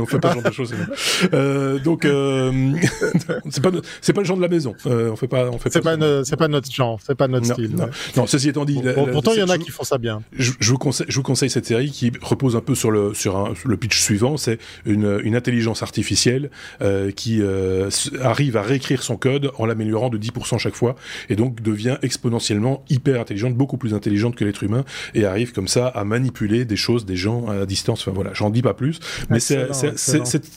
On fait pas ce genre de choses. Euh, donc, c'est pas, c'est pas le genre de la maison. on fait pas, on fait c'est pas, c'est pas notre genre, c'est pas notre style. Non. non, ceci étant dit. Pourtant, il y en a qui font ça bien. Je, je, vous conseille, je vous conseille cette série qui repose un peu sur le, sur un, le pitch suivant, c'est une, une, intelligence artificielle euh, qui euh, arrive à réécrire son code en l'améliorant de 10% chaque fois, et donc devient exponentiellement hyper intelligente, beaucoup plus intelligente que l'être humain, et arrive comme ça à manipuler des choses, des gens à distance. Enfin voilà, j'en dis pas plus, mais c'est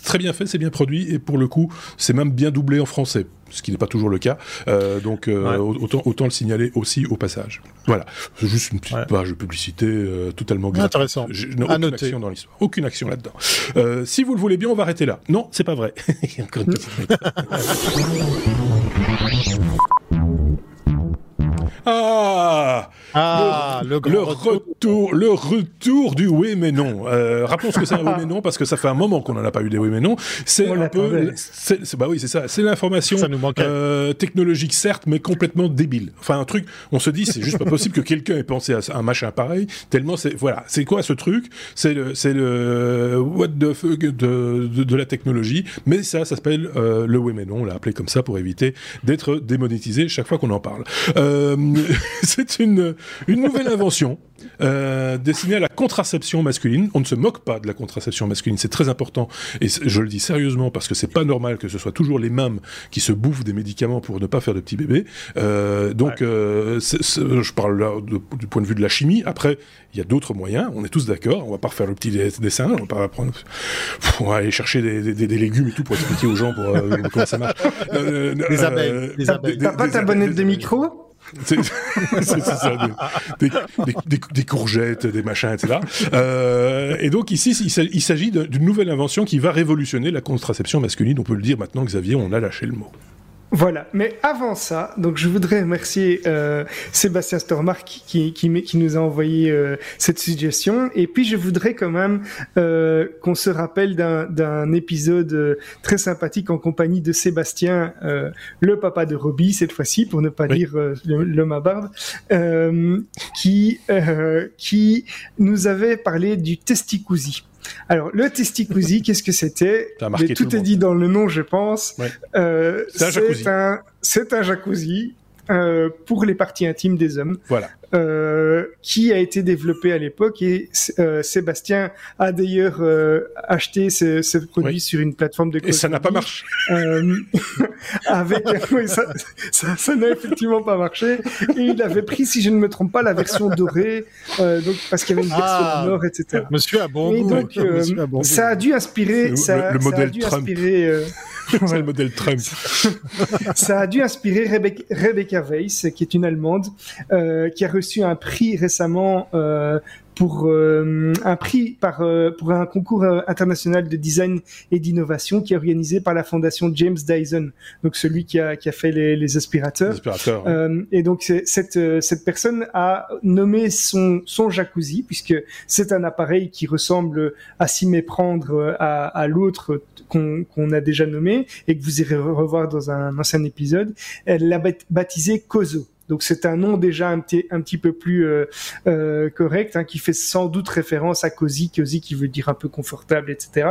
très bien fait, c'est bien produit, et pour le coup, c'est même bien doublé en français ce qui n'est pas toujours le cas. Euh, donc euh, autant, autant le signaler aussi au passage. Voilà, c'est juste une petite page de publicité euh, totalement gratuite. Intéressant. aucune action dans l'histoire, aucune action là-dedans. Euh, si vous le voulez bien, on va arrêter là. Non, c'est pas vrai. Encore une petite Ah, ah le, le, retour, le retour du oui mais non. Euh, rappelons ce que c'est un oui mais non parce que ça fait un moment qu'on n'en a pas eu des oui mais non. C'est un peu, bah oui c'est ça, c'est l'information euh, technologique certes mais complètement débile. Enfin un truc, on se dit c'est juste pas possible que quelqu'un ait pensé à un machin pareil tellement c'est voilà c'est quoi ce truc? C'est le c'est le what the fuck de, de, de la technologie mais ça ça s'appelle euh, le oui mais non on l'a appelé comme ça pour éviter d'être démonétisé chaque fois qu'on en parle. Euh, c'est une, une nouvelle invention euh, destinée à la contraception masculine. On ne se moque pas de la contraception masculine, c'est très important. Et je le dis sérieusement parce que c'est pas normal que ce soit toujours les mêmes qui se bouffent des médicaments pour ne pas faire de petits bébés. Euh, donc, euh, je parle là du point de vue de la chimie. Après, il y a d'autres moyens. On est tous d'accord. On va pas refaire le petit dessin. On va pas prendre. on va aller chercher des, des, des, légumes et tout pour expliquer aux gens pour, euh, comment ça marche. Euh, les abeilles. T'as pas ta bonnette de micro? des, courgettes, des machins, etc. Euh, et donc ici, il s'agit d'une nouvelle invention qui va révolutionner la contraception masculine. On peut le dire maintenant, Xavier, on a lâché le mot. Voilà, mais avant ça, donc je voudrais remercier euh, Sébastien Stormark qui, qui, qui, nous a envoyé euh, cette suggestion, et puis je voudrais quand même euh, qu'on se rappelle d'un épisode euh, très sympathique en compagnie de Sébastien, euh, le papa de Robbie cette fois-ci, pour ne pas dire l'homme à barbe, qui qui nous avait parlé du testicousi. Alors, le testicousi, qu'est-ce que c'était Tout, est dit dans le nom, je pense. Euh, c'est un, un, jacuzzi euh, pour les parties intimes des hommes. Voilà. Euh, qui a été développé à l'époque et euh, Sébastien a d'ailleurs euh, acheté ce, ce produit sur une plateforme de et ça n'a pas marché. Euh, avec oui, ça, ça, ça n'a effectivement pas marché. Et il avait pris si je ne me trompe pas la version dorée donc parce qu'il y avait une version ah, nord etc monsieur a bon et donc ça a dû inspirer ça, le, modèle ça a dû Trump. inspirer c'est le modèle Trump. ça a dû inspirer Rebecca, Weiss, qui est une Allemande, euh, qui a reçu un prix récemment euh, pour euh, un prix par euh, pour un concours euh, international de design et d'innovation qui est organisé par la fondation James Dyson, donc celui qui a qui a fait les, les aspirateurs. aspirateurs et donc cette cette personne a nommé son son jacuzzi puisque c'est un appareil qui ressemble à s'y méprendre à, à l'autre qu'on qu'on a déjà nommé et que vous irez revoir dans un ancien épisode. Elle l'a baptisé Kozo. Donc c'est un nom déjà un petit, un petit peu plus euh, euh, correct, hein, qui fait sans doute référence à Cozy, Cozy qui veut dire un peu confortable, etc.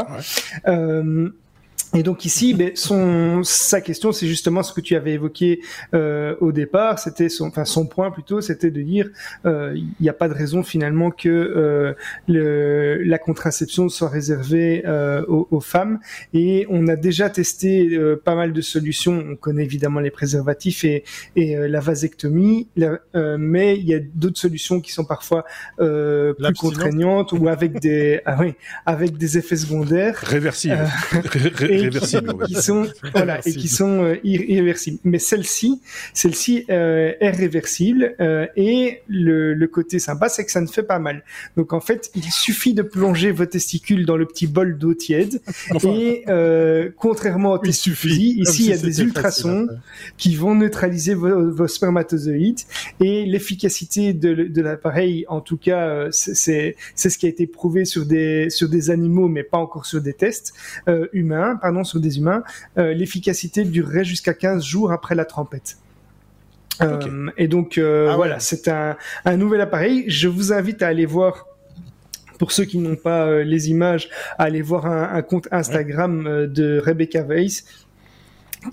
et donc ici, ben, son, sa question, c'est justement ce que tu avais évoqué euh, au départ. C'était son, enfin son point plutôt, c'était de dire euh, il n'y a pas de raison finalement que euh, le, la contraception soit réservée euh, aux, aux, femmes. Et on a déjà testé euh, pas mal de solutions. On connaît évidemment les préservatifs et, et euh, la vasectomie, mais il y a d'autres solutions qui sont parfois plus contraignantes ou avec des, ah oui, avec des effets secondaires réversibles qui, sont voilà et qui sont euh, irréversibles. Mais celle-ci, celle-ci euh, est réversible euh, et le, le, côté sympa, c'est que ça ne fait pas mal. Donc en fait, il suffit de plonger vos testicules dans le petit bol d'eau tiède et contrairement au testicules, ici il y a des ultrasons qui vont neutraliser vos, vos spermatozoïdes et l'efficacité de, de l'appareil, en tout cas, c'est c'est ce qui a été prouvé sur des sur des animaux, mais pas encore sur des tests euh, humains pardon, sur des humains, euh, l'efficacité durerait jusqu'à 15 jours après la trempette. Euh, et donc euh, ah voilà, c'est un, un, nouvel appareil. Je vous invite à aller voir. Pour ceux qui n'ont pas les images, à aller voir un, un compte Instagram de Rebecca Weiss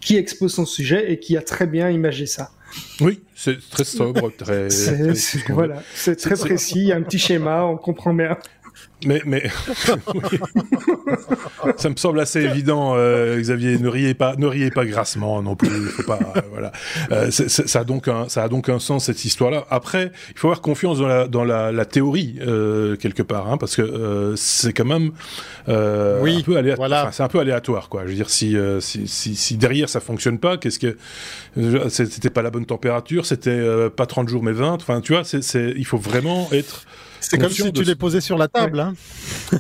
qui expose son sujet et qui a très bien imagé ça. Oui, c'est très sobre, très. voilà, c'est très précis, il y a un petit schéma, on comprend bien. Mais, mais ça me semble assez évident, euh, Xavier. Ne riez pas, ne riez pas grassement non plus. Faut pas, euh, voilà. Euh, ça a donc un, ça a donc un sens cette histoire-là. Après, il faut avoir confiance dans la, dans la, la théorie quelque part, hein, parce que c'est quand même oui, un peu aléatoire. Voilà. C'est un peu aléatoire, quoi. Je veux dire, si, si, si, si, derrière ça fonctionne pas, qu'est-ce que c'était pas la bonne température, c'était pas 30 jours mais 20. Enfin, tu vois, c'est, il faut vraiment être c'est comme si tu les posais sur la table. Hein.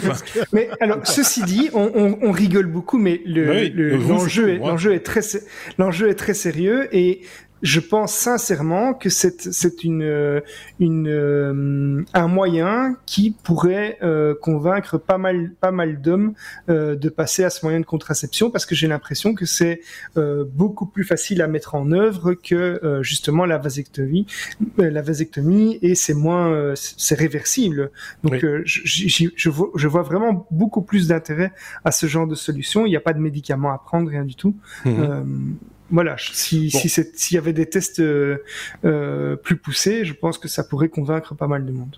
mais alors, ceci dit, on, on, on rigole beaucoup, mais l'enjeu le, le, est, est très l'enjeu est très sérieux et je pense sincèrement que c'est c'est une une euh, un moyen qui pourrait euh, convaincre pas mal pas mal d'hommes euh, de passer à ce moyen de contraception parce que j'ai l'impression que c'est beaucoup plus facile à mettre en œuvre que justement la vasectomie la vasectomie et c'est moins c'est réversible. Donc oui. je, je, vois, je vois vraiment beaucoup plus d'intérêt à ce genre de solution. Il n'y a pas de médicaments à prendre rien du tout. Mmh voilà, si s'il y avait des tests plus poussés, je pense que ça pourrait convaincre pas mal de monde.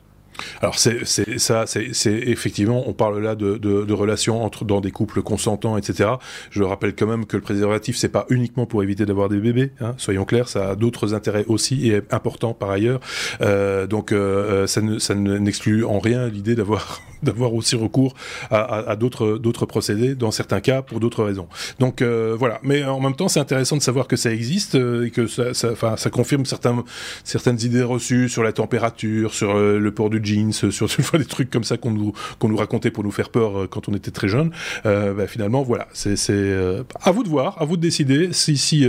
Alors c'est ça, c'est effectivement, on parle là de, de, de, relations entre dans des couples consentants, etc. Je rappelle quand même que le préservatif c'est pas uniquement pour éviter d'avoir des bébés, hein, soyons clairs, ça a d'autres intérêts aussi et importants par ailleurs. Euh, donc euh, ça ne ça n'exclut en rien l'idée d'avoir d'avoir aussi recours à, à, à d'autres d'autres procédés dans certains cas pour d'autres raisons. Donc euh, voilà, mais en même temps c'est intéressant de savoir que ça existe euh, et que ça ça, ça confirme certains certaines idées reçues sur la température, sur euh, le port du jeans, sur des trucs comme ça qu'on nous, qu'on nous racontait pour nous faire peur euh, quand on était très jeune. Euh, bah, finalement, voilà, c'est euh, à vous de voir, à vous de décider si si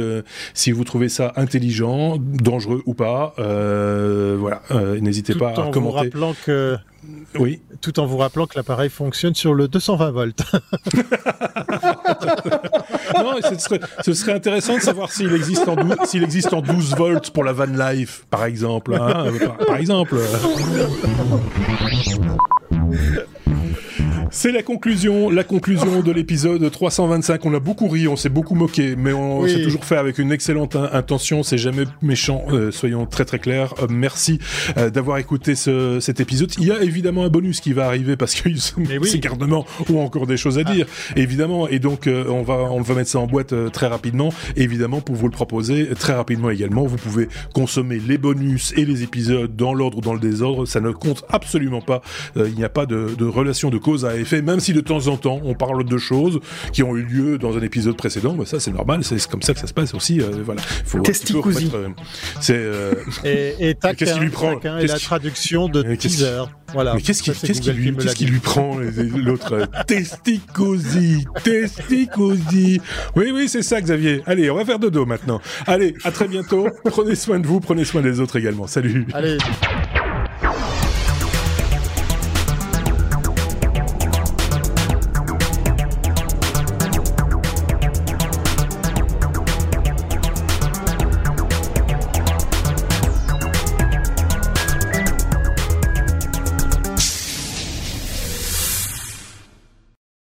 si vous trouvez ça intelligent, dangereux ou pas. voilà, n'hésitez pas à commenter. Vous rappelant que oui. Tout en vous rappelant que l'appareil fonctionne sur le 220 volts. non, ce serait, intéressant de savoir s'il existe, en s'il existe en 12 volts pour la van life, par exemple. Hein, par exemple. C'est la conclusion, la conclusion de l'épisode 325. On a beaucoup ri, on s'est beaucoup moqué, mais on s'est toujours fait avec une excellente intention. C'est jamais méchant, euh, soyons très très clairs. Euh, merci euh, d'avoir écouté ce, cet épisode. Il y a évidemment un bonus qui va arriver parce que ces garnements ont encore des choses à dire, ah. évidemment. Et donc on va on va mettre ça en boîte très rapidement, évidemment pour vous le proposer très rapidement également. Vous pouvez consommer les bonus et les épisodes dans l'ordre ou dans le désordre. Ça ne compte absolument pas. il n'y a pas de, de relation de cause à effet, même si de temps en temps on parle de choses qui ont eu lieu dans un épisode précédent, bah ça c'est normal, c'est comme ça que ça se passe aussi. Euh, voilà, faut euh, c'est euh, et, et qu'est-ce qui lui prend et la traduction de teaser. Voilà. Mais qu'est-ce qui, lui, qu'est-ce qui lui prend l'autre testicosi, testicosi. Oui, oui, c'est ça, Xavier. Allez, on va faire dodo maintenant. Allez, à très bientôt. prenez soin de vous, prenez soin des autres également. Salut. Allez.